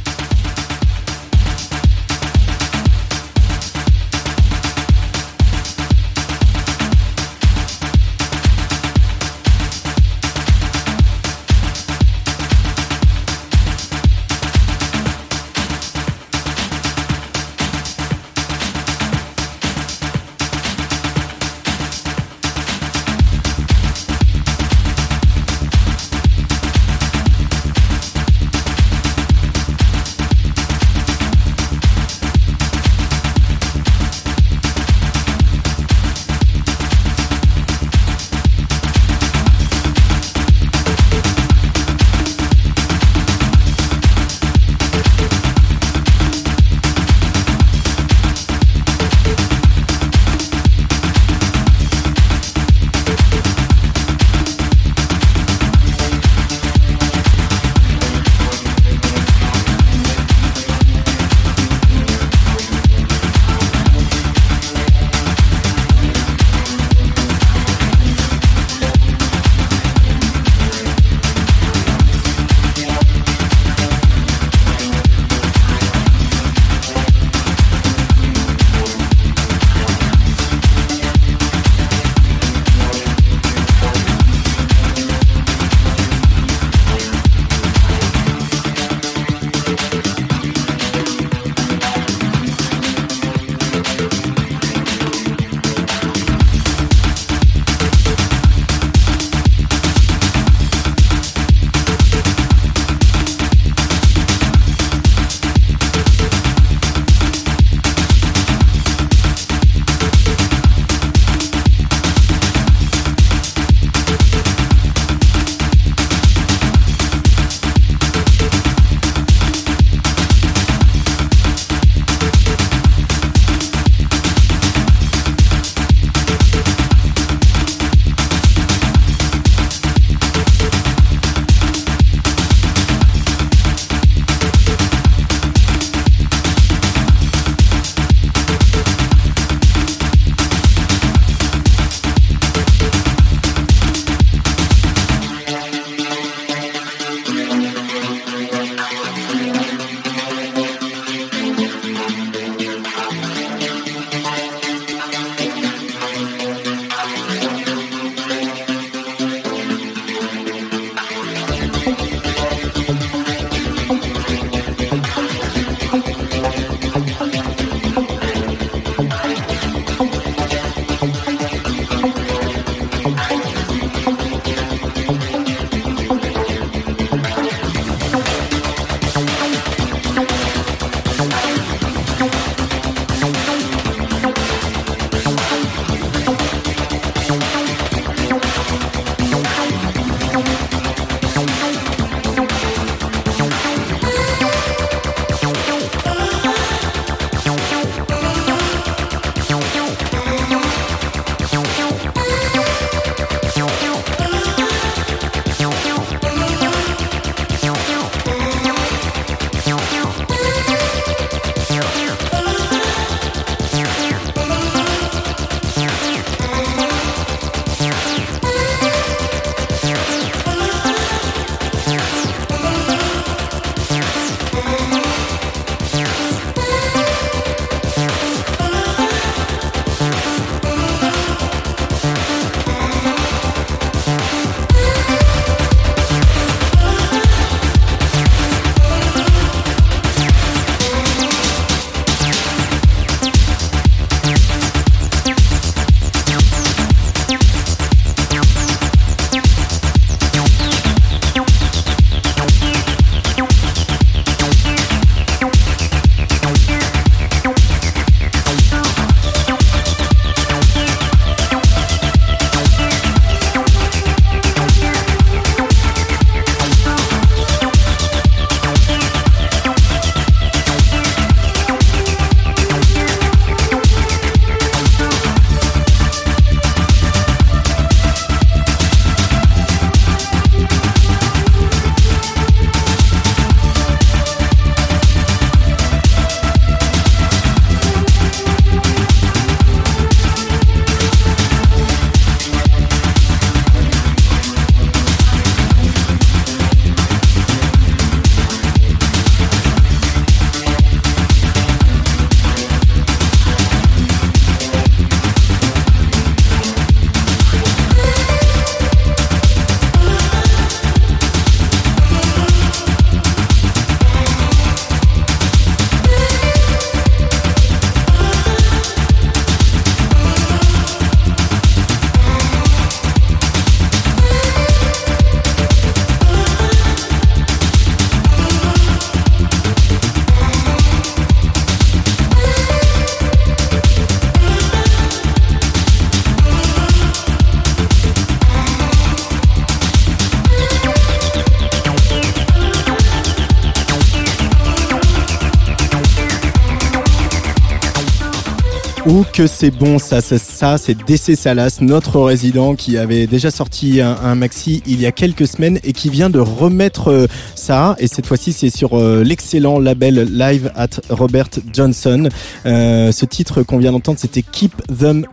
Que c'est bon ça, ça, ça c'est DC Salas, notre résident qui avait déjà sorti un, maxi il y a quelques semaines et qui vient de remettre euh, ça et cette fois-ci c'est sur euh, l'excellent label Live at Robert Johnson. Euh, ce titre qu'on vient d'entendre c'était Keep Them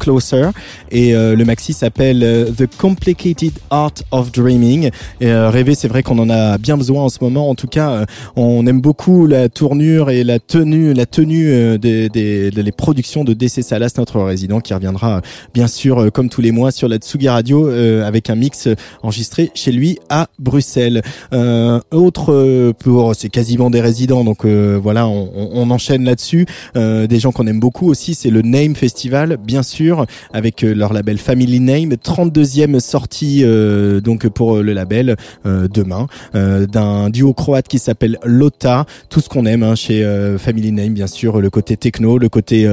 Closer et le maxi s'appelle The Complicated Art of Dreaming. Et rêver c'est vrai qu'on en a bien besoin en ce moment. En tout cas, on aime beaucoup la tournure et la tenue, la tenue des, des, produits de DC Salas, notre résident, qui reviendra bien sûr euh, comme tous les mois sur la Tsugi Radio euh, avec un mix enregistré chez lui à Bruxelles. Euh, autre pour c'est quasiment des résidents, donc voilà, on, on enchaîne là-dessus. des gens qu'on aime beaucoup aussi, c'est le Name Festival, bien sûr, avec leur label Family Name, 32e sortie donc pour le label demain d'un duo croate qui s'appelle Lota. Tout ce qu'on aime hein, chez Family Name, bien sûr, le côté techno, le côté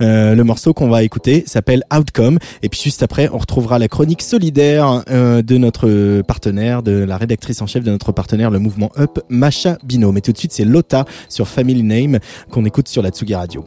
Euh, le morceau qu'on va écouter s'appelle Outcome. Et puis juste après, on retrouvera la chronique solidaire euh, de notre partenaire, de la rédactrice en chef de notre partenaire, le mouvement Up, Macha Bino. Mais tout de suite, c'est Lota sur Family Name qu'on écoute sur la Tsugi Radio.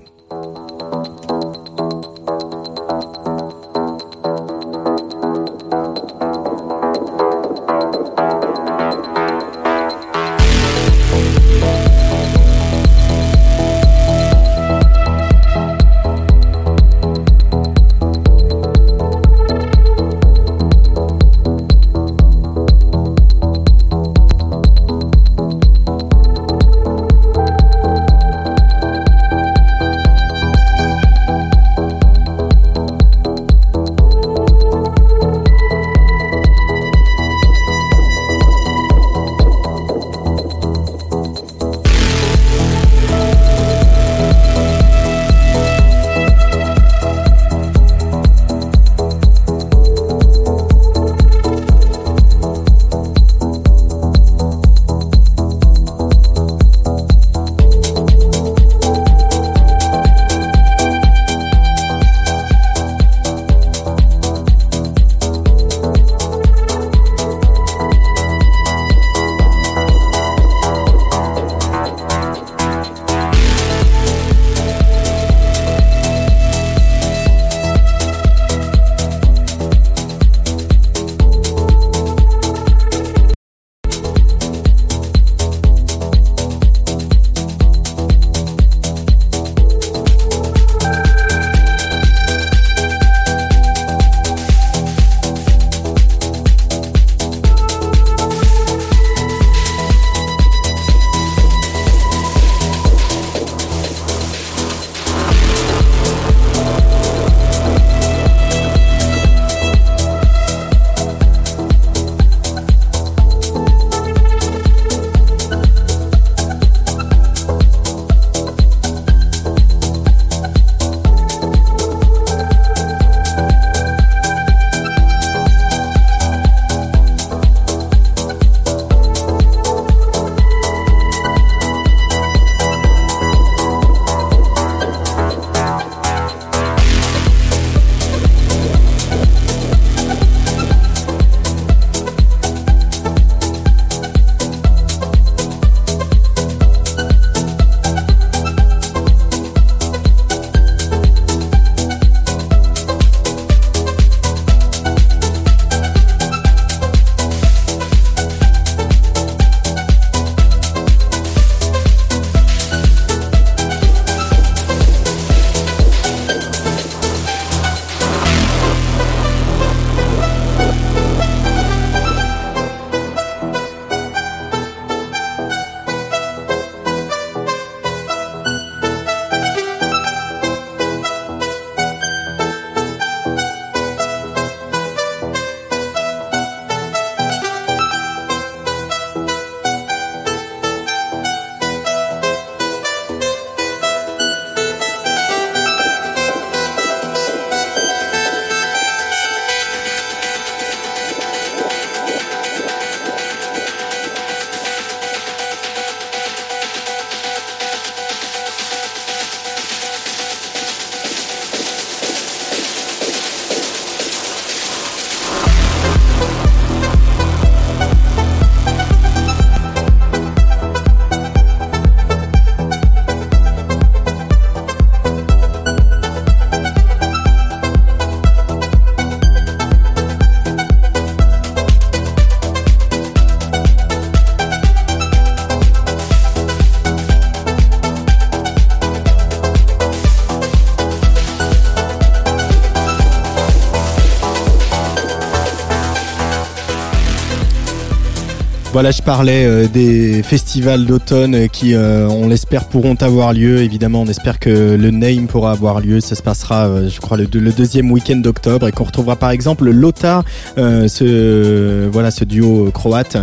Voilà, je parlais euh, des festivals d'automne qui, euh, on l'espère, pourront avoir lieu. Évidemment, on espère que le Name pourra avoir lieu. Ça se passera, euh, je crois, le, deuxième week-end d'octobre et qu'on retrouvera par exemple Lota, ce voilà, ce duo croate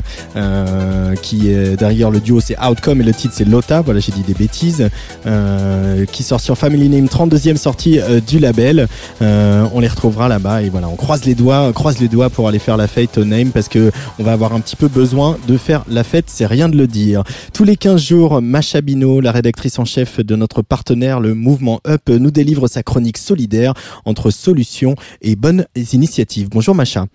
qui est derrière le duo, c'est Outcome et le titre c'est Lota. Voilà, j'ai dit des bêtises. qui sort sur Family Name, 32e sortie du label. on les retrouvera là-bas et voilà, on croise les doigts, on croise les doigts pour aller faire la fête au Name parce que on va avoir un petit peu besoin de faire la fête, c'est rien de le dire. Tous les 15 jours, Macha Bino, la rédactrice en chef de notre partenaire, le mouvement Up, nous délivre sa chronique solidaire entre solutions et bonnes initiatives. Bonjour Macha.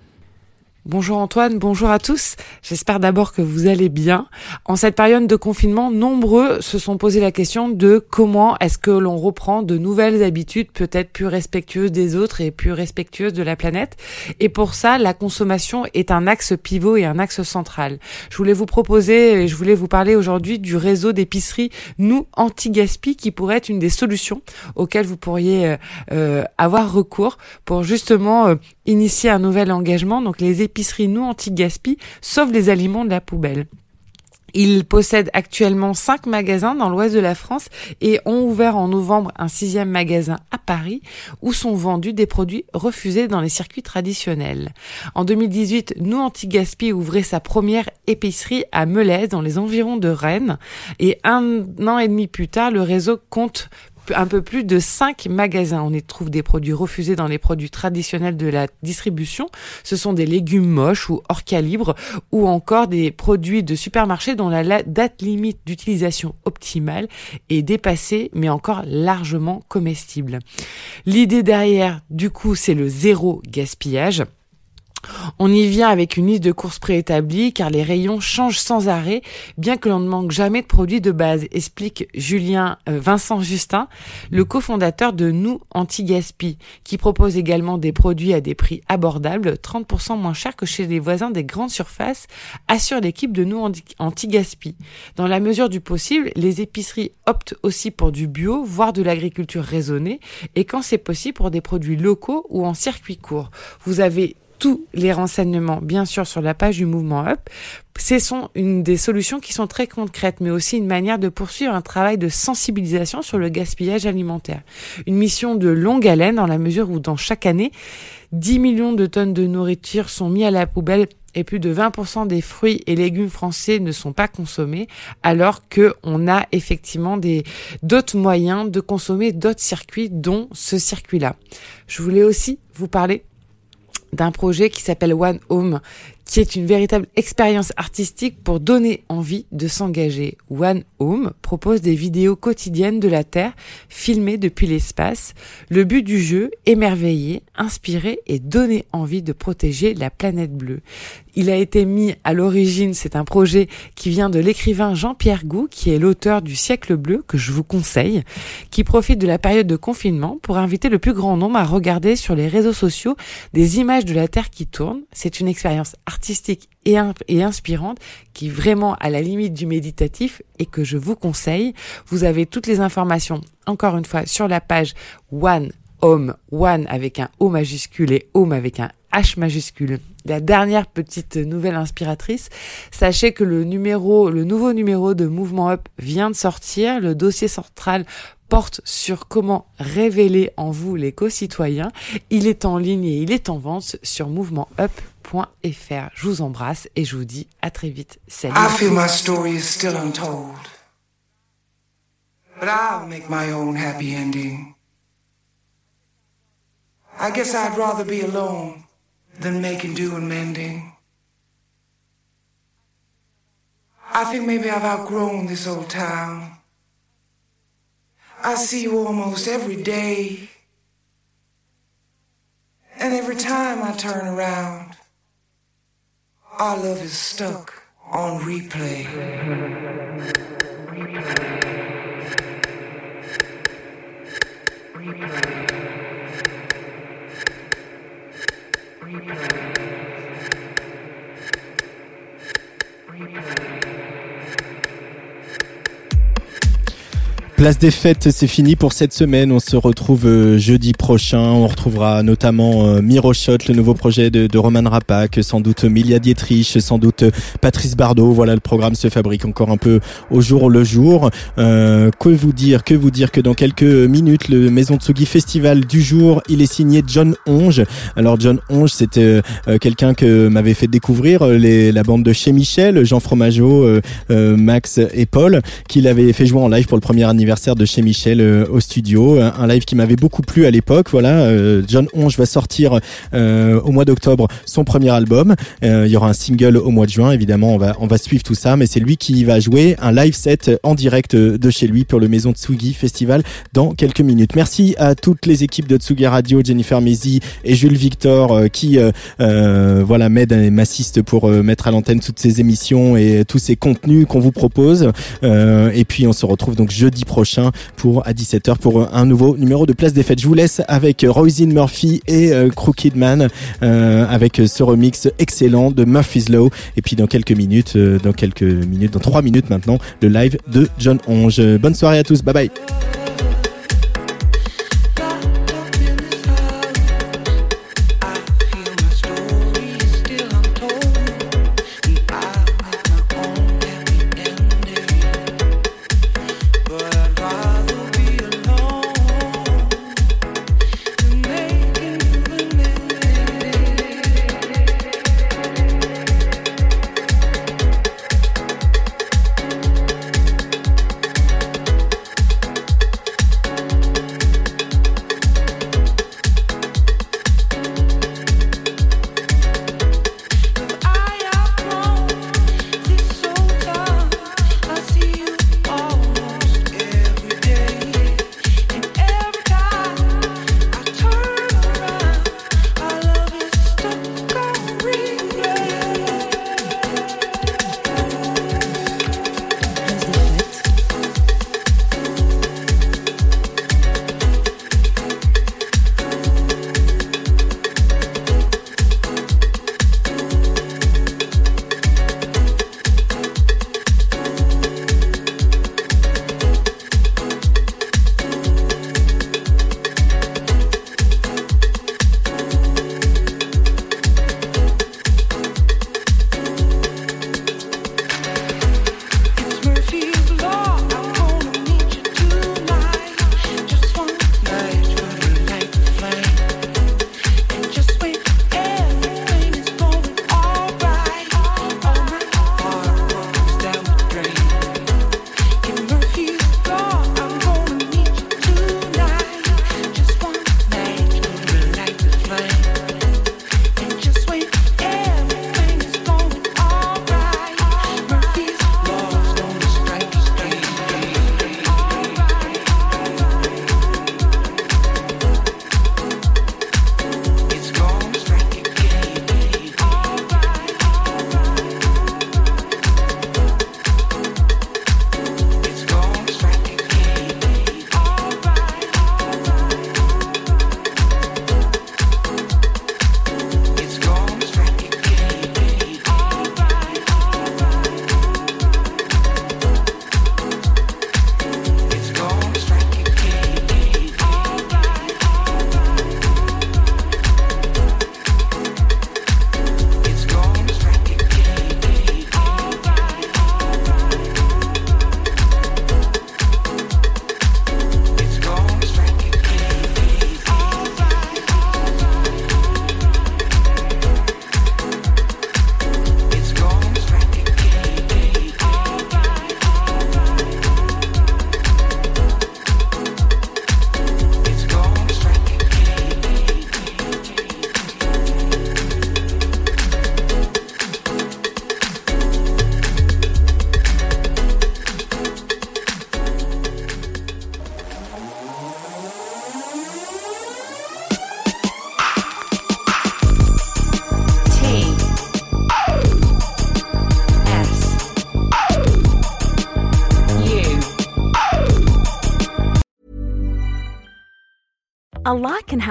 Bonjour Antoine, bonjour à tous. J'espère d'abord que vous allez bien. En cette période de confinement, nombreux se sont posé la question de comment est-ce que l'on reprend de nouvelles habitudes peut-être plus respectueuses des autres et plus respectueuses de la planète. Et pour ça, la consommation est un axe pivot et un axe central. Je voulais vous proposer et je voulais vous parler aujourd'hui du réseau d'épiceries Nous Anti-Gaspi qui pourrait être une des solutions auxquelles vous pourriez euh, euh, avoir recours pour justement euh, initier un nouvel engagement. Donc les nous anti-gaspi les aliments de la poubelle. Ils possèdent actuellement cinq magasins dans l'ouest de la France et ont ouvert en novembre un sixième magasin à Paris où sont vendus des produits refusés dans les circuits traditionnels. En 2018, Nous Anti-Gaspi ouvrait sa première épicerie à Melez dans les environs de Rennes et un an et demi plus tard, le réseau compte un peu plus de 5 magasins. On y trouve des produits refusés dans les produits traditionnels de la distribution. Ce sont des légumes moches ou hors calibre ou encore des produits de supermarché dont la date limite d'utilisation optimale est dépassée mais encore largement comestible. L'idée derrière, du coup, c'est le zéro gaspillage. On y vient avec une liste de courses préétablie car les rayons changent sans arrêt, bien que l'on ne manque jamais de produits de base, explique Julien euh, Vincent Justin, le cofondateur de Nous Anti-Gaspi, qui propose également des produits à des prix abordables, 30% moins chers que chez les voisins des grandes surfaces, assure l'équipe de Nous Anti-Gaspi. Dans la mesure du possible, les épiceries optent aussi pour du bio, voire de l'agriculture raisonnée, et quand c'est possible pour des produits locaux ou en circuit court. Vous avez tous les renseignements, bien sûr, sur la page du mouvement Up. Ce sont des solutions qui sont très concrètes, mais aussi une manière de poursuivre un travail de sensibilisation sur le gaspillage alimentaire. Une mission de longue haleine dans la mesure où dans chaque année, 10 millions de tonnes de nourriture sont mis à la poubelle et plus de 20% des fruits et légumes français ne sont pas consommés, alors que on a effectivement des d'autres moyens de consommer d'autres circuits, dont ce circuit-là. Je voulais aussi vous parler d'un projet qui s'appelle One Home, qui est une véritable expérience artistique pour donner envie de s'engager. One Home propose des vidéos quotidiennes de la Terre filmées depuis l'espace. Le but du jeu, émerveiller, inspirer et donner envie de protéger la planète bleue. Il a été mis à l'origine, c'est un projet qui vient de l'écrivain Jean-Pierre Gou, qui est l'auteur du siècle bleu, que je vous conseille, qui profite de la période de confinement pour inviter le plus grand nombre à regarder sur les réseaux sociaux des images de la Terre qui tournent. C'est une expérience et, et inspirante qui est vraiment à la limite du méditatif et que je vous conseille. Vous avez toutes les informations, encore une fois, sur la page One Home, One avec un O majuscule et Home avec un H majuscule. La dernière petite nouvelle inspiratrice, sachez que le numéro, le nouveau numéro de Mouvement Up vient de sortir. Le dossier central porte sur comment révéler en vous les co-citoyens. Il est en ligne et il est en vente sur mouvementup.fr. Je vous embrasse et je vous dis à très vite. Salut. I feel my story is still untold. But I'll make my own happy ending. I guess I'd rather be alone. than making do and mending. I think maybe I've outgrown this old town. I see you almost every day. And every time I turn around, our love is stuck on replay. Place des fêtes, c'est fini pour cette semaine. On se retrouve euh, jeudi prochain. On retrouvera notamment euh, Miroshot, le nouveau projet de, de Roman Rapak, sans doute Milia Dietrich, sans doute Patrice Bardot. Voilà, le programme se fabrique encore un peu au jour le jour. Euh, que vous dire, que vous dire que dans quelques minutes, le Maison Tsugi Festival du jour, il est signé John Onge. Alors John Onge, c'était quelqu'un que m'avait fait découvrir la bande de chez Michel, Jean Fromageau, Max et Paul, qui l'avait fait jouer en live pour le premier anniversaire anniversaire de chez Michel euh, au studio. Un live qui m'avait beaucoup plu à l'époque. Voilà, euh, John Onge va sortir euh, au mois d'octobre son premier album. il y aura un single au mois de juin. Évidemment, on va on va suivre tout ça, mais c'est lui qui va jouer un live set en direct de chez lui pour le Maison Tsugi Festival dans quelques minutes. Merci à toutes les équipes de Tsugi Radio, Jennifer Mézi et Jules Victor qui voilà m'aident et m'assistent pour mettre à l'antenne toutes ces émissions et tous ces contenus qu'on vous propose. et puis on se retrouve donc jeudi prochain pour à 17h pour un nouveau numéro de Place des Fêtes. Je vous laisse avec Roisin Murphy et euh, Crooked Man euh, avec ce remix excellent de Murphy's Law. Et puis dans quelques minutes, euh, dans quelques minutes, dans trois minutes maintenant, le live de John Onge. Bonne soirée à tous. Bye bye.